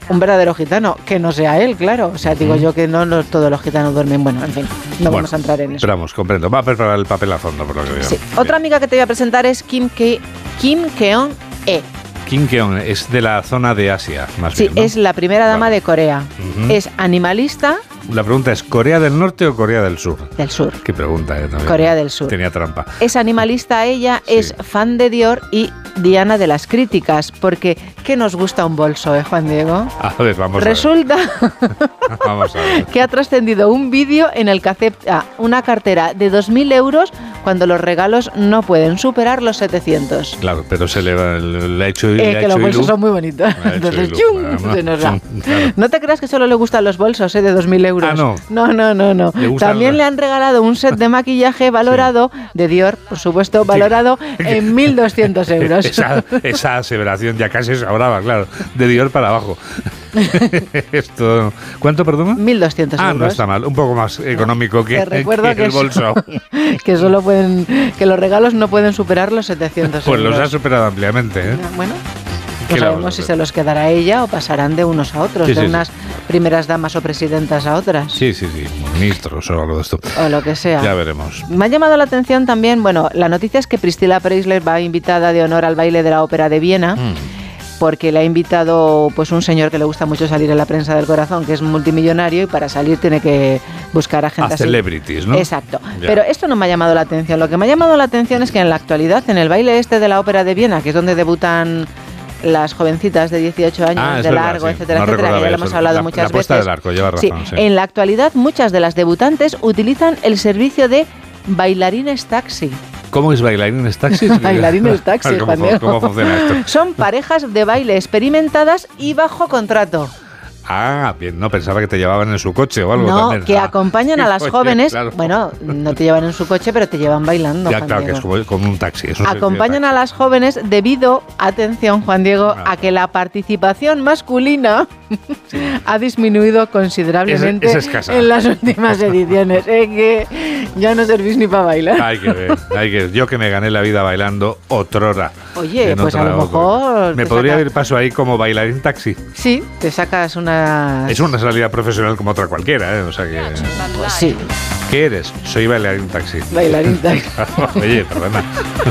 un verdadero gitano, que no sea él, claro. O sea, digo yo que no, no todos los gitanos duermen. Bueno, en fin, no Bueno, vamos a entrar en eso. Pero vamos, comprendo. Va a preparar el papel a fondo, por lo que veo. Sí. Otra amiga que te voy a presentar es Kim, Ke Kim Keon E. Kim Keon es de la zona de Asia, más Sí, bien. ¿no? es la primera dama de Corea. Es animalista La pregunta es: ¿Corea del Norte o Corea del Sur? del sur. Qué pregunta, ¿eh? También. Corea del Sur. Tenía trampa. Es animalista ella, es fan de Dior y Diana de las críticas, porque ¿qué nos gusta un bolso, eh, Juan Diego? A ver, vamos Resulta a ver. Vamos a ver. que ha trascendido un vídeo en el que acepta una cartera de 2.000 euros cuando los regalos no pueden superar los 700. Claro, pero se le, va- le ha hecho, le Eh, ha que los bolsos ilu- son muy bonitos. Entonces, ilu- ¡chum! Además, se nos va. chum, claro. No te creas que solo le gustan los bolsos eh, de 2.000 euros. Ah, no. No, no, no, no. Le También le han regalado un set de maquillaje valorado, de Dior, por supuesto, valorado en 1.200 euros. Esa, esa aseveración ya casi sobraba, claro. De Dior para abajo. Esto, ¿Cuánto, perdón? 1.200 Ah, euros. no está mal. Un poco más económico que, recuerdo que que, el bolso. que solo pueden, que los regalos no pueden superar los 700 Pues los euros. ha superado ampliamente, ¿eh? Bueno, ¿Qué no sabemos si se los quedará ella o pasarán de unos a otros, Sí, de sí, sí. unas primeras damas o presidentas a otras, Sí, sí, sí. Ministros o algo de esto. o lo que sea. Ya veremos. Me ha llamado la atención también, bueno, la noticia es que Priscilla Preisler va invitada de honor al baile de la ópera de Viena. Mm. Porque le ha invitado pues un señor que le gusta mucho salir en la prensa del corazón, que es multimillonario y para salir tiene que buscar a gente A así. celebrities, ¿no? Exacto. Ya. Pero esto no me ha llamado la atención. Lo que me ha llamado la atención es que en la actualidad, en el baile este de la ópera de Viena, que es donde debutan las jovencitas de 18 años, Ah, de verdad, largo, sí. etcétera, No etcétera, que ya lo hemos hablado La- muchas la veces. del arco, lleva razón, sí. En la actualidad, muchas de las debutantes utilizan el servicio de bailarines taxi. ¿Cómo es bailarines taxis? Bailarines taxi, ¿Cómo. ¿Cómo funciona esto? Son parejas de baile experimentadas y bajo contrato. Ah, bien, no pensaba que te llevaban en su coche o algo No, también. que Ah, acompañan a las oye, jóvenes. claro. Bueno, no te llevan en su coche, pero te llevan bailando. Ya, Juan claro, que Diego. es como, un taxi. es un Acompañan a las jóvenes debido, atención Juan Diego, Ah. a que la participación masculina ha disminuido considerablemente Es- es en las últimas ediciones. Es que ya no servís ni para bailar. Hay que ver, hay que Yo que me gané la vida bailando otrora. Oye, pues a lo mejor Me podría saca- haber paso ahí como bailarín taxi. Sí, te sacas una... Es una salida profesional como otra cualquiera, ¿eh? O sea que. Pues sí, ¿Qué eres? Soy bailarín taxi. bailarín taxi. Oye, perdona.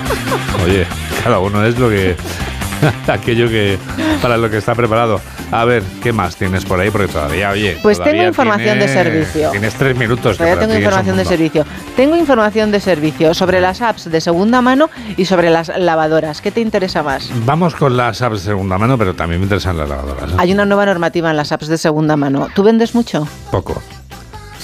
Oye, cada uno es lo que. aquello que. para lo que está preparado. A ver, ¿qué más tienes por ahí? Porque todavía, oye. Pues tengo información de servicio. Tienes tres minutos. Todavía tengo información de servicio. Tengo información de servicio sobre las apps de segunda mano y sobre las lavadoras. ¿Qué te interesa más? Vamos con las apps de segunda mano, pero también me interesan las lavadoras. ¿eh? Hay una nueva normativa en las apps de segunda mano. ¿Tú vendes mucho? Poco.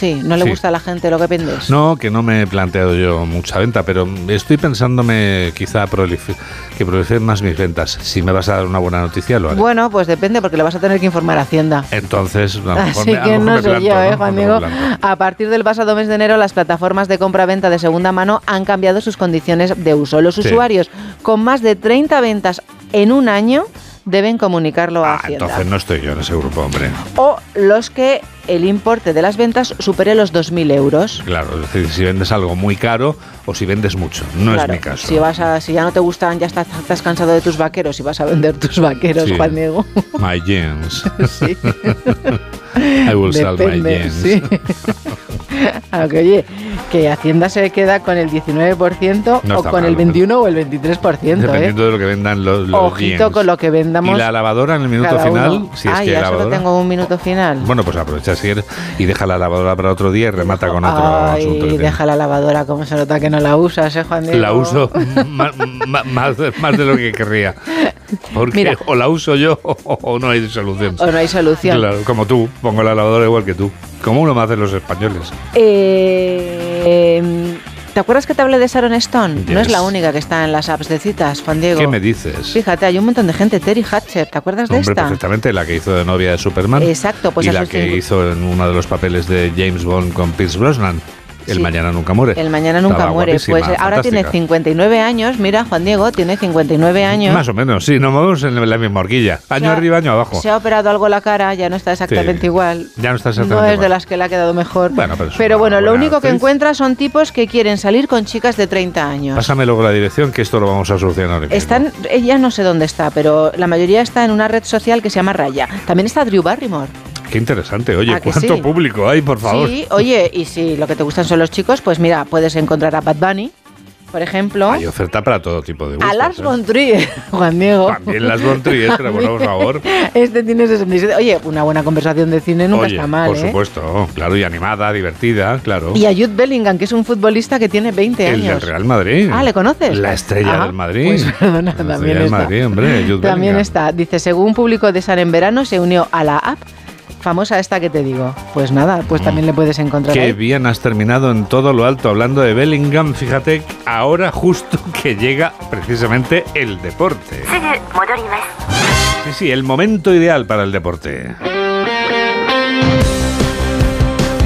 Sí, ¿no le Sí. gusta a la gente lo que vendes? No, que no me he planteado yo mucha venta, pero estoy pensándome quizá que proliferen más mis ventas. Si me vas a dar una buena noticia, lo haré. Bueno, pues depende porque le vas a tener que informar a Hacienda. Entonces, a Así me- a que no sé planto, yo, ¿eh, ¿no? Juan A partir del pasado mes de enero, las plataformas de compra-venta de segunda mano han cambiado sus condiciones de uso. Los Sí. usuarios con más de 30 ventas en un año deben comunicarlo a Hacienda. Ah, Entonces no estoy yo en ese grupo, hombre. O los que el importe de las ventas supere los 2.000 euros. Claro, es decir, si vendes algo muy caro o si vendes mucho. No Claro, es mi caso. Si, vas a, si ya no te gustan, ya estás, estás cansado de tus vaqueros y vas a vender tus vaqueros, Sí. Juan Diego. My jeans. Sí. I will sell my Depende, jeans. sí. Aunque oye, que Hacienda se queda con el 19% No o con mal, el 21 o el 23%, ¿eh? Dependiendo de lo que vendan los, los Ojito con lo que vendamos. Y la lavadora en el minuto final, si es ah, que ya hay solo lavadora. tengo un minuto final. Bueno, pues aprovecha si quieres y deja la lavadora para otro día y remata con otro asunto. Ay, tienes. deja la lavadora, como se nota que no la usas, ¿eh, Juan Diego? La uso más, de- más de lo que querría. Porque Mira. o la uso yo o no hay solución. O no hay solución. Claro, como tú, pongo la lavadora igual que tú. Como uno más de los españoles. Eh, ¿Te acuerdas que te hablé de Sharon Stone? No es la única que está en las apps de citas, Juan Diego. ¿Qué me dices? Fíjate, hay un montón de gente. Terry Hatcher, ¿te acuerdas de Hombre, esta? perfectamente, la que hizo de novia de Superman. Exacto, pues y la que hizo en uno de los papeles de James Bond con Pierce Brosnan. El Sí. Mañana Nunca Muere. El mañana nunca Estaba muere. Pues eh, ahora tiene fantástica. 59 años. Mira, Juan Diego tiene 59 años. Más o menos, sí, nos movemos en la misma horquilla. Año ha- arriba, año abajo. Se ha operado algo la cara, ya no está exactamente Sí. igual. Ya no está No exactamente es igual. de las que le ha quedado mejor. Bueno, pero es una bueno, lo único que encuentra son tipos que quieren salir con chicas de 30 años. Pásame luego la dirección, que esto lo vamos a solucionar. Están, ella no sé dónde está, pero la mayoría está en una red social que se llama Raya. También está Drew Barrymore. Qué interesante. Oye, ¿A que ¿cuánto sí? público hay, por favor? Sí, oye, y si lo que te gustan son los chicos, pues mira, puedes encontrar a Bad Bunny, por ejemplo. Hay oferta para todo tipo de gustos. a Lars ¿eh? von Trier, Juan Diego. También las Von Trier, pero bueno, por favor. Este tiene 67. Oye, una buena conversación de cine nunca Oye, está mal, por ¿eh? supuesto, claro, y animada, divertida, claro. Y a Jude Bellingham, que es un futbolista que tiene 20 el del años. Real Madrid. Ah, ¿le conoces? La estrella Ah, del Madrid. Pues perdona, La también estrella del está. Madrid, hombre, Jude También Bellingham. está. Dice, según público de San en verano, se unió a la app famosa esta que te digo. Pues nada, pues también le puedes encontrar Mm. Qué ahí. bien has terminado en todo lo alto hablando de Bellingham. Fíjate, ahora justo que llega precisamente el deporte. Sí, sí, el momento ideal para el deporte.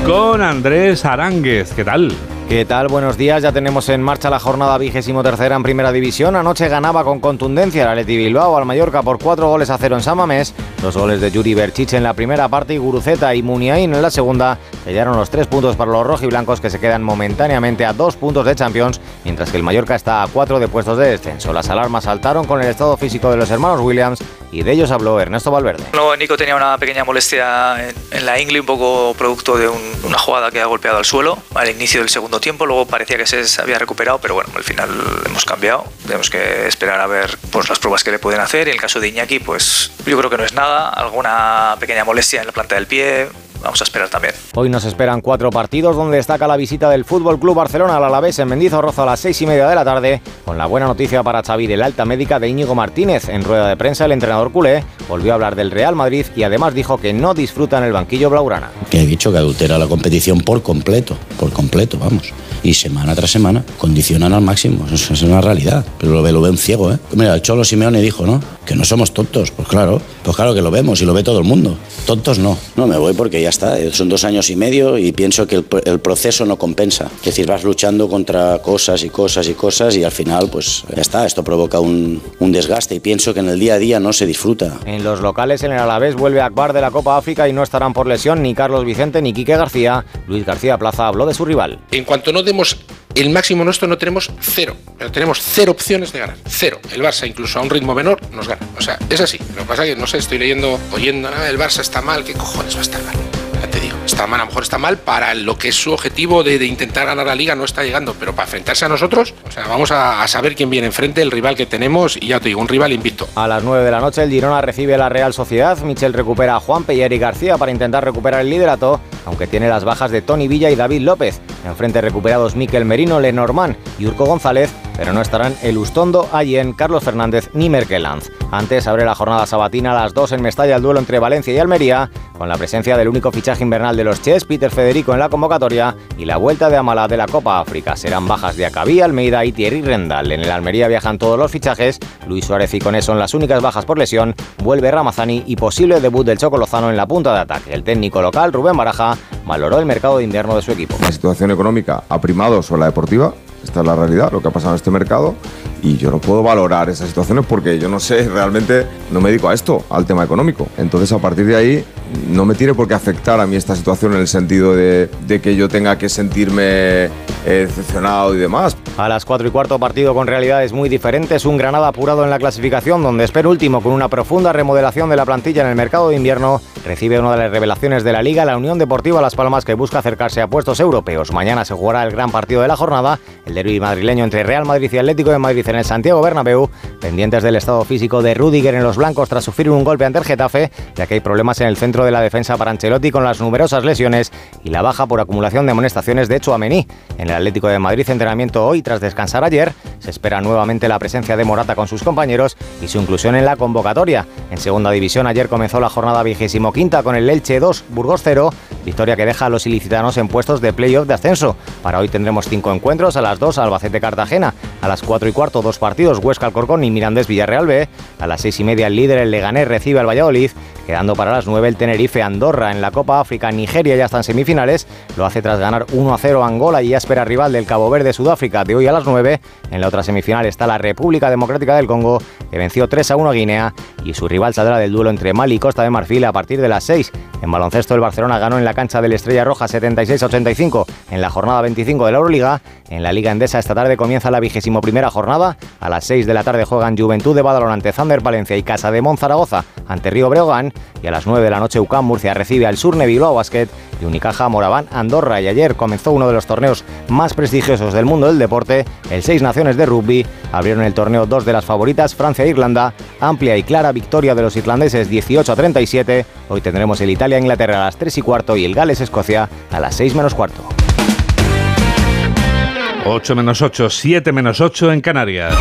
Con Andrés Aránguez, ¿qué tal? ¿Qué tal? Buenos días. Ya tenemos en marcha la jornada vigésimo tercera en Primera División. Anoche ganaba con contundencia el Atleti Bilbao al Mallorca por cuatro goles a cero en San Mamés. Dos goles de Yuri Berchiche en la primera parte y Guruceta y Muniain en la segunda. Sellaron los tres puntos para los rojiblancos que se quedan momentáneamente a dos puntos de Champions, mientras que el Mallorca está a cuatro de puestos de descenso. Las alarmas saltaron con el estado físico de los hermanos Williams y de ellos habló Ernesto Valverde. No, Nico tenía una pequeña molestia en, la ingle, un poco producto de un- una jugada que ha golpeado al suelo al inicio del segundo tiempo. Luego parecía que se había recuperado, pero bueno, al final hemos cambiado. Tenemos que esperar a ver pues, las pruebas que le pueden hacer. Y en el caso de Iñaki, pues yo creo que no es nada. Alguna pequeña molestia en la planta del pie, vamos a esperar también. Hoy nos esperan cuatro partidos donde destaca la visita del Fútbol Club Barcelona al Alavés en Mendizorroza a las seis y media de la tarde, con la buena noticia para Xavi del alta médica de Íñigo Martínez. En rueda de prensa, el entrenador culé volvió a hablar del Real Madrid y además dijo que no disfruta en el banquillo blaugrana. Que he dicho que adultera la competición por completo, por completo, vamos. Y semana tras semana condicionan al máximo. Eso es una realidad. Pero lo ve, lo ve un ciego, ¿eh? Mira, el Cholo Simeone dijo, ¿no? Que no somos tontos. Pues claro, pues claro que lo vemos y lo ve todo el mundo. Tontos no. No me voy porque ya está. Son dos años y medio y pienso que el, el proceso no compensa. Es decir, vas luchando contra cosas y cosas y cosas y al final, pues ya está. Esto provoca un, un desgaste y pienso que en el día a día no se disfruta. En los locales, en el Alavés, vuelve Akbar de la Copa África y no estarán por lesión ni Carlos Vicente ni Quique García. Luis García Plaza habló de su rival. En cuanto no demos el máximo nuestro, no tenemos cero. Pero tenemos cero opciones de ganar. Cero. El Barça, incluso a un ritmo menor, nos gana. O sea, es así. Lo que pasa es que, no sé, estoy leyendo, oyendo, ah, el Barça está mal. ¿Qué cojones va a estar mal? Ya te digo, está mal, a lo mejor está mal para lo que es su objetivo de, intentar ganar la liga, no está llegando, pero para enfrentarse a nosotros, o sea, vamos a, saber quién viene enfrente, el rival que tenemos, y ya te digo, un rival invicto. A las 9 de la noche, el Girona recibe a la Real Sociedad. Michel recupera a Juan y García para intentar recuperar el liderato, aunque tiene las bajas de Tony Villa y David López. Enfrente recuperados Miquel Merino, Lenormand y Urco González, pero no estarán el Ustondo, Allen, Carlos Fernández ni Merkelanz. Antes abre la jornada sabatina a las 2 en Mestalla el duelo entre Valencia y Almería, con la presencia del único fichaje invernal de los Chess, Peter Federico en la convocatoria, y la vuelta de Amala de la Copa África. Serán bajas de Acabí, Almeida y Thierry Rendal. En el Almería viajan todos los fichajes, Luis Suárez y Coné son las únicas bajas por lesión, vuelve Ramazani y posible debut del Choco Lozano en la punta de ataque. El técnico local, Rubén Baraja, valoró el mercado de invierno de su equipo. La situación económica ha primado sobre la deportiva, esta es la realidad, lo que ha pasado en este mercado. Y yo no puedo valorar esas situaciones porque yo no sé, realmente no me dedico a esto, al tema económico. Entonces, a partir de ahí, no me tiene por qué afectar a mí esta situación en el sentido de, que yo tenga que sentirme eh, decepcionado y demás. A las 4 y cuarto, partido con realidades muy diferentes. Un Granada apurado en la clasificación, donde es penúltimo con una profunda remodelación de la plantilla en el mercado de invierno. Recibe una de las revelaciones de la Liga, la Unión Deportiva Las Palmas, que busca acercarse a puestos europeos. Mañana se jugará el gran partido de la jornada, derbi madrileño entre Real Madrid y Atlético de Madrid en el Santiago Bernabéu, pendientes del estado físico de Rudiger en los blancos tras sufrir un golpe ante el Getafe, ya que hay problemas en el centro de la defensa para Ancelotti con las numerosas lesiones y la baja por acumulación de amonestaciones de Chouameni. En el Atlético de Madrid entrenamiento hoy tras descansar ayer, se espera nuevamente la presencia de Morata con sus compañeros y su inclusión en la convocatoria. En segunda división ayer comenzó la jornada vigésimo quinta con el Elche 2, Burgos 0, victoria que deja a los ilicitanos en puestos de playoff de ascenso. Para hoy tendremos cinco encuentros, a las 2 Albacete Cartagena, a las 4 y cuarto dos partidos Huesca Alcorcón y Mirandés Villarreal B, a las 6 y media el líder el Leganés recibe al Valladolid, quedando para las 9 el Tenerife Andorra. En la Copa África, Nigeria ya está en semifinales, lo hace tras ganar 1 a 0 Angola y ya espera rival del Cabo Verde Sudáfrica. De hoy a las 9. En la otra semifinal está la República Democrática del Congo, que venció 3 a 1 a Guinea, y su rival saldrá del duelo entre Mali y Costa de Marfil a partir de las 6. En baloncesto, el Barcelona ganó en la cancha del Estrella Roja 76 a 85 en la jornada 25 de la Euroliga. En la Liga Endesa esta tarde comienza la vigésimo primera jornada. A las 6 de la tarde juegan Juventud de Badalona ante Zander Valencia y Casa de Monzaragoza ante Río Breogán. Y a las 9 de la noche UCAM Murcia recibe al Surne Bilbao Basket y Unicaja Moraván Andorra. Y ayer comenzó uno de los torneos más prestigiosos del mundo del deporte. El Seis Naciones de Rugby abrieron el torneo dos de las favoritas, Francia e Irlanda. Amplia y clara victoria de los irlandeses 18 a 37. Hoy tendremos el Italia-Inglaterra a las 3 y cuarto y el Gales-Escocia a las 6 menos cuarto. 8 menos 8, 7 menos 8 en Canarias.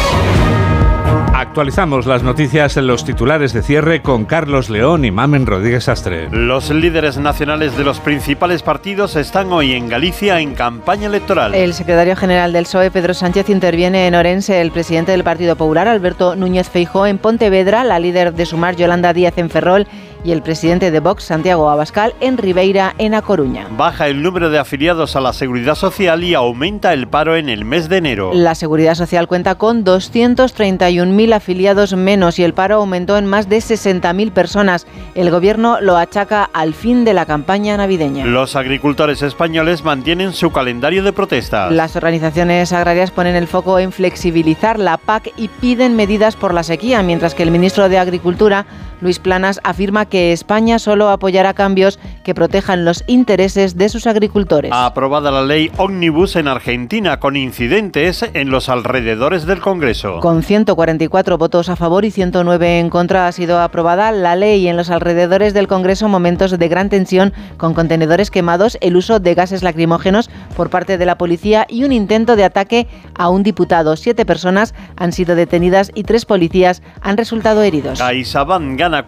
Actualizamos las noticias en los titulares de cierre con Carlos León y Mamen Rodríguez Astre. Los líderes nacionales de los principales partidos están hoy en Galicia en campaña electoral. El secretario general del PSOE, Pedro Sánchez, interviene en Orense, el presidente del Partido Popular, Alberto Núñez Feijó, en Pontevedra, la líder de Sumar, Yolanda Díaz en Ferrol y el presidente de Vox, Santiago Abascal, en Ribeira, en A Coruña. Baja el número de afiliados a la Seguridad Social y aumenta el paro en el mes de enero. La Seguridad Social cuenta con 231.000 afiliados menos y el paro aumentó en más de 60.000 personas. El gobierno lo achaca al fin de la campaña navideña. Los agricultores españoles mantienen su calendario de protestas. Las organizaciones agrarias ponen el foco en flexibilizar la PAC y piden medidas por la sequía, mientras que el ministro de Agricultura, Luis Planas, afirma que que España solo apoyará cambios que protejan los intereses de sus agricultores. Aprobada la ley Omnibus en Argentina con incidentes en los alrededores del Congreso. Con 144 votos a favor y 109 en contra ha sido aprobada la ley en los alrededores del Congreso momentos de gran tensión con contenedores quemados, el uso de gases lacrimógenos por parte de la policía y un intento de ataque a un diputado. Siete personas han sido detenidas y tres policías han resultado heridos. CaixaBank gana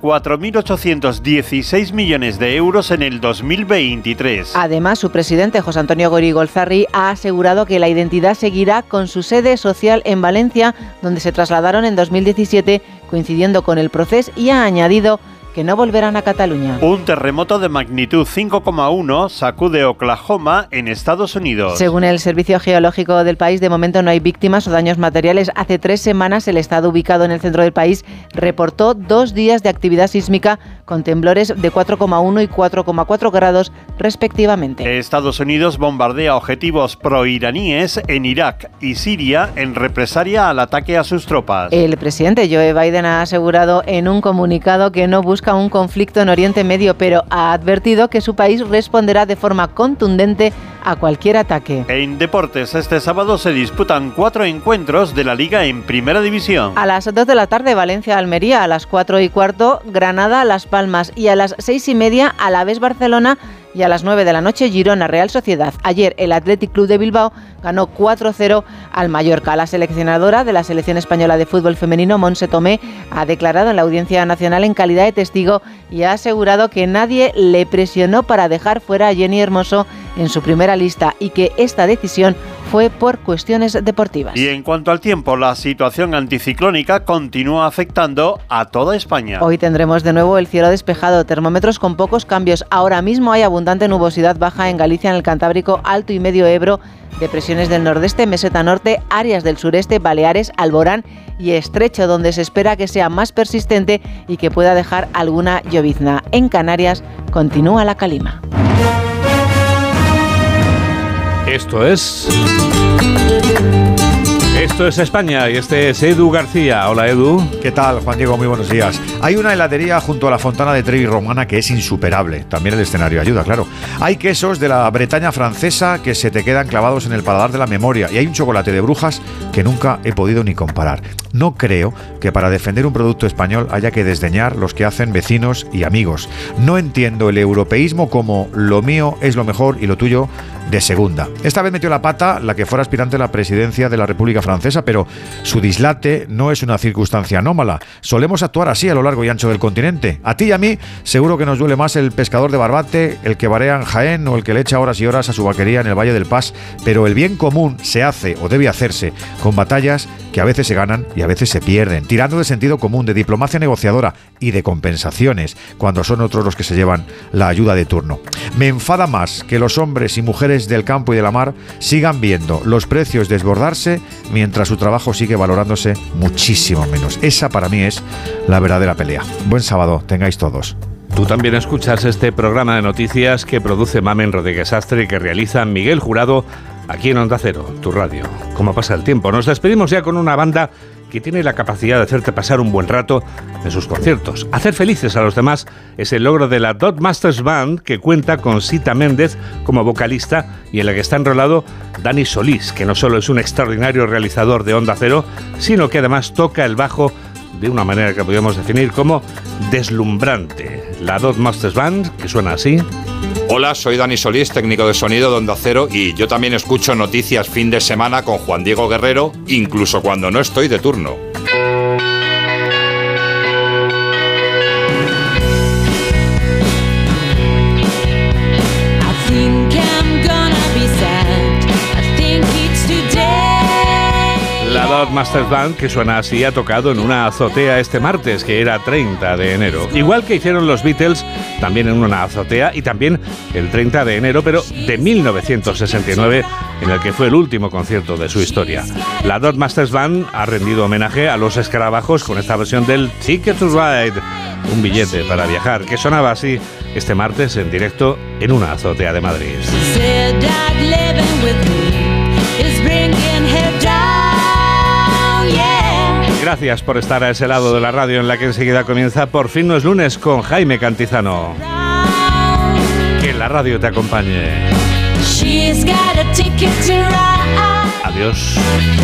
4.816 millones de euros en el 2023. Además, su presidente José Antonio Gori Golzarri ha asegurado que la identidad seguirá con su sede social en Valencia, donde se trasladaron en 2017 coincidiendo con el proceso y ha añadido que no volverán a Cataluña. Un terremoto de magnitud 5,1 sacude Oklahoma en Estados Unidos. Según el Servicio Geológico del país, de momento no hay víctimas o daños materiales. Hace tres semanas el estado ubicado en el centro del país reportó dos días de actividad sísmica con temblores de 4,1 y 4,4 grados respectivamente. Estados Unidos bombardea objetivos proiraníes en Irak y Siria en represalia al ataque a sus tropas. El presidente Joe Biden ha asegurado en un comunicado que no busca un conflicto en Oriente Medio, pero ha advertido que su país responderá de forma contundente a cualquier ataque. En deportes, este sábado se disputan cuatro encuentros de la liga en Primera División. A las 2 de la tarde, Valencia-Almería, a las 4 y cuarto, Granada-Las Palmas y a las 6 y media, Alavés-Barcelona y a las 9 de la noche Girona Real Sociedad. Ayer el Athletic Club de Bilbao ganó 4-0 al Mallorca. La seleccionadora de la selección española de fútbol femenino, Monse Tomé, ha declarado en la Audiencia Nacional en calidad de testigo y ha asegurado que nadie le presionó para dejar fuera a Jenny Hermoso en su primera lista y que esta decisión fue por cuestiones deportivas. Y en cuanto al tiempo, la situación anticiclónica continúa afectando a toda España. Hoy tendremos de nuevo el cielo despejado, termómetros con pocos cambios. Ahora mismo hay abundante nubosidad baja en Galicia, en el Cantábrico, Alto y Medio Ebro, depresiones del nordeste, meseta norte, áreas del sureste, Baleares, Alborán y Estrecho, donde se espera que sea más persistente y que pueda dejar alguna llovizna. En Canarias continúa la calima. Esto es. Esto es España y este es Edu García. Hola Edu. ¿Qué tal, Juan Diego? Muy buenos días. Hay una heladería junto a la fontana de Trevi romana que es insuperable. También el escenario ayuda, claro. Hay quesos de la Bretaña francesa que se te quedan clavados en el paladar de la memoria. Y hay un chocolate de brujas que nunca he podido ni comparar. No creo que para defender un producto español haya que desdeñar los que hacen vecinos y amigos. No entiendo el europeísmo como lo mío es lo mejor y lo tuyo de segunda. Esta vez metió la pata la que fuera aspirante a la presidencia de la República Francesa, pero su dislate no es una circunstancia anómala. Solemos actuar así a lo largo y ancho del continente. A ti y a mí seguro que nos duele más el pescador de Barbate, el que barea en Jaén o el que le echa horas y horas a su vaquería en el Valle del Paz, pero el bien común se hace o debe hacerse con batallas que a veces se ganan y a veces se pierden, tirando de sentido común, de diplomacia negociadora y de compensaciones, cuando son otros los que se llevan la ayuda de turno. Me enfada más que los hombres y mujeres del campo y de la mar sigan viendo los precios desbordarse mientras su trabajo sigue valorándose muchísimo menos. Esa para mí es la verdadera pelea. Buen sábado, tengáis todos. Tú también escuchas este programa de noticias que produce Mamen Rodríguez Astre y que realiza Miguel Jurado aquí en Onda Cero, tu radio. ¿Cómo pasa el tiempo? Nos despedimos ya con una banda que tiene la capacidad de hacerte pasar un buen rato en sus conciertos. Hacer felices a los demás es el logro de la Dot Masters Band, que cuenta con Sita Méndez como vocalista y en la que está enrolado Dani Solís, que no solo es un extraordinario realizador de Onda Cero, sino que además toca el bajo de una manera que podríamos definir como deslumbrante. La Dot Masters Band, que suena así. Hola, soy Dani Solís, técnico de sonido de Onda Cero, y yo también escucho noticias fin de semana con Juan Diego Guerrero, incluso cuando no estoy de turno. Masters Band, que suena así, ha tocado en una azotea este martes, que era 30 de enero. Igual que hicieron los Beatles, también en una azotea, y también el 30 de enero, pero de 1969, en el que fue el último concierto de su historia. La Dot Masters Band ha rendido homenaje a los escarabajos con esta versión del Ticket to Ride, un billete para viajar, que sonaba así este martes en directo en una azotea de Madrid. Gracias por estar a ese lado de la radio en la que enseguida comienza Por fin no es lunes con Jaime Cantizano. Que la radio te acompañe. She's got a ticket to ride. Adiós.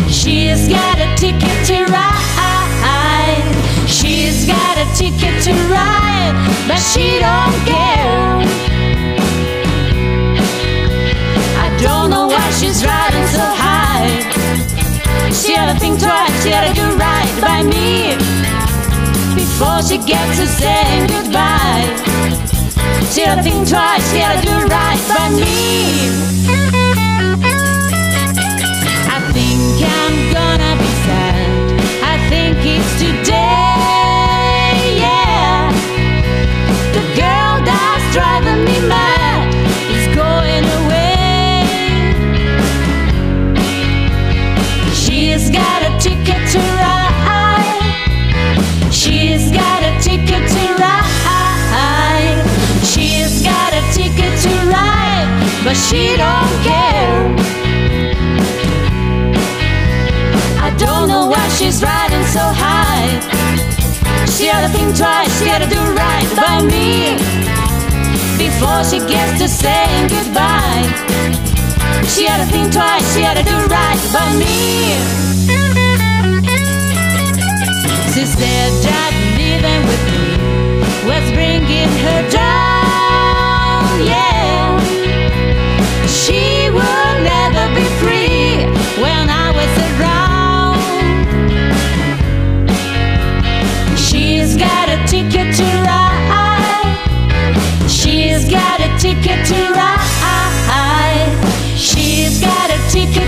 She's got a ticket to ride. She's got a ticket to ride, but she don't care. I don't know why she's riding so. To think twice, she to do right by me before she gets to saying goodbye. She to think twice, she to do right by me. I think I'm gonna be sad. I think it's today, think twice, she gotta do right by me. Before she gets to saying goodbye. She gotta think twice, she gotta do right by me. She said that living with me was bringing her down, yeah. She will never be free. she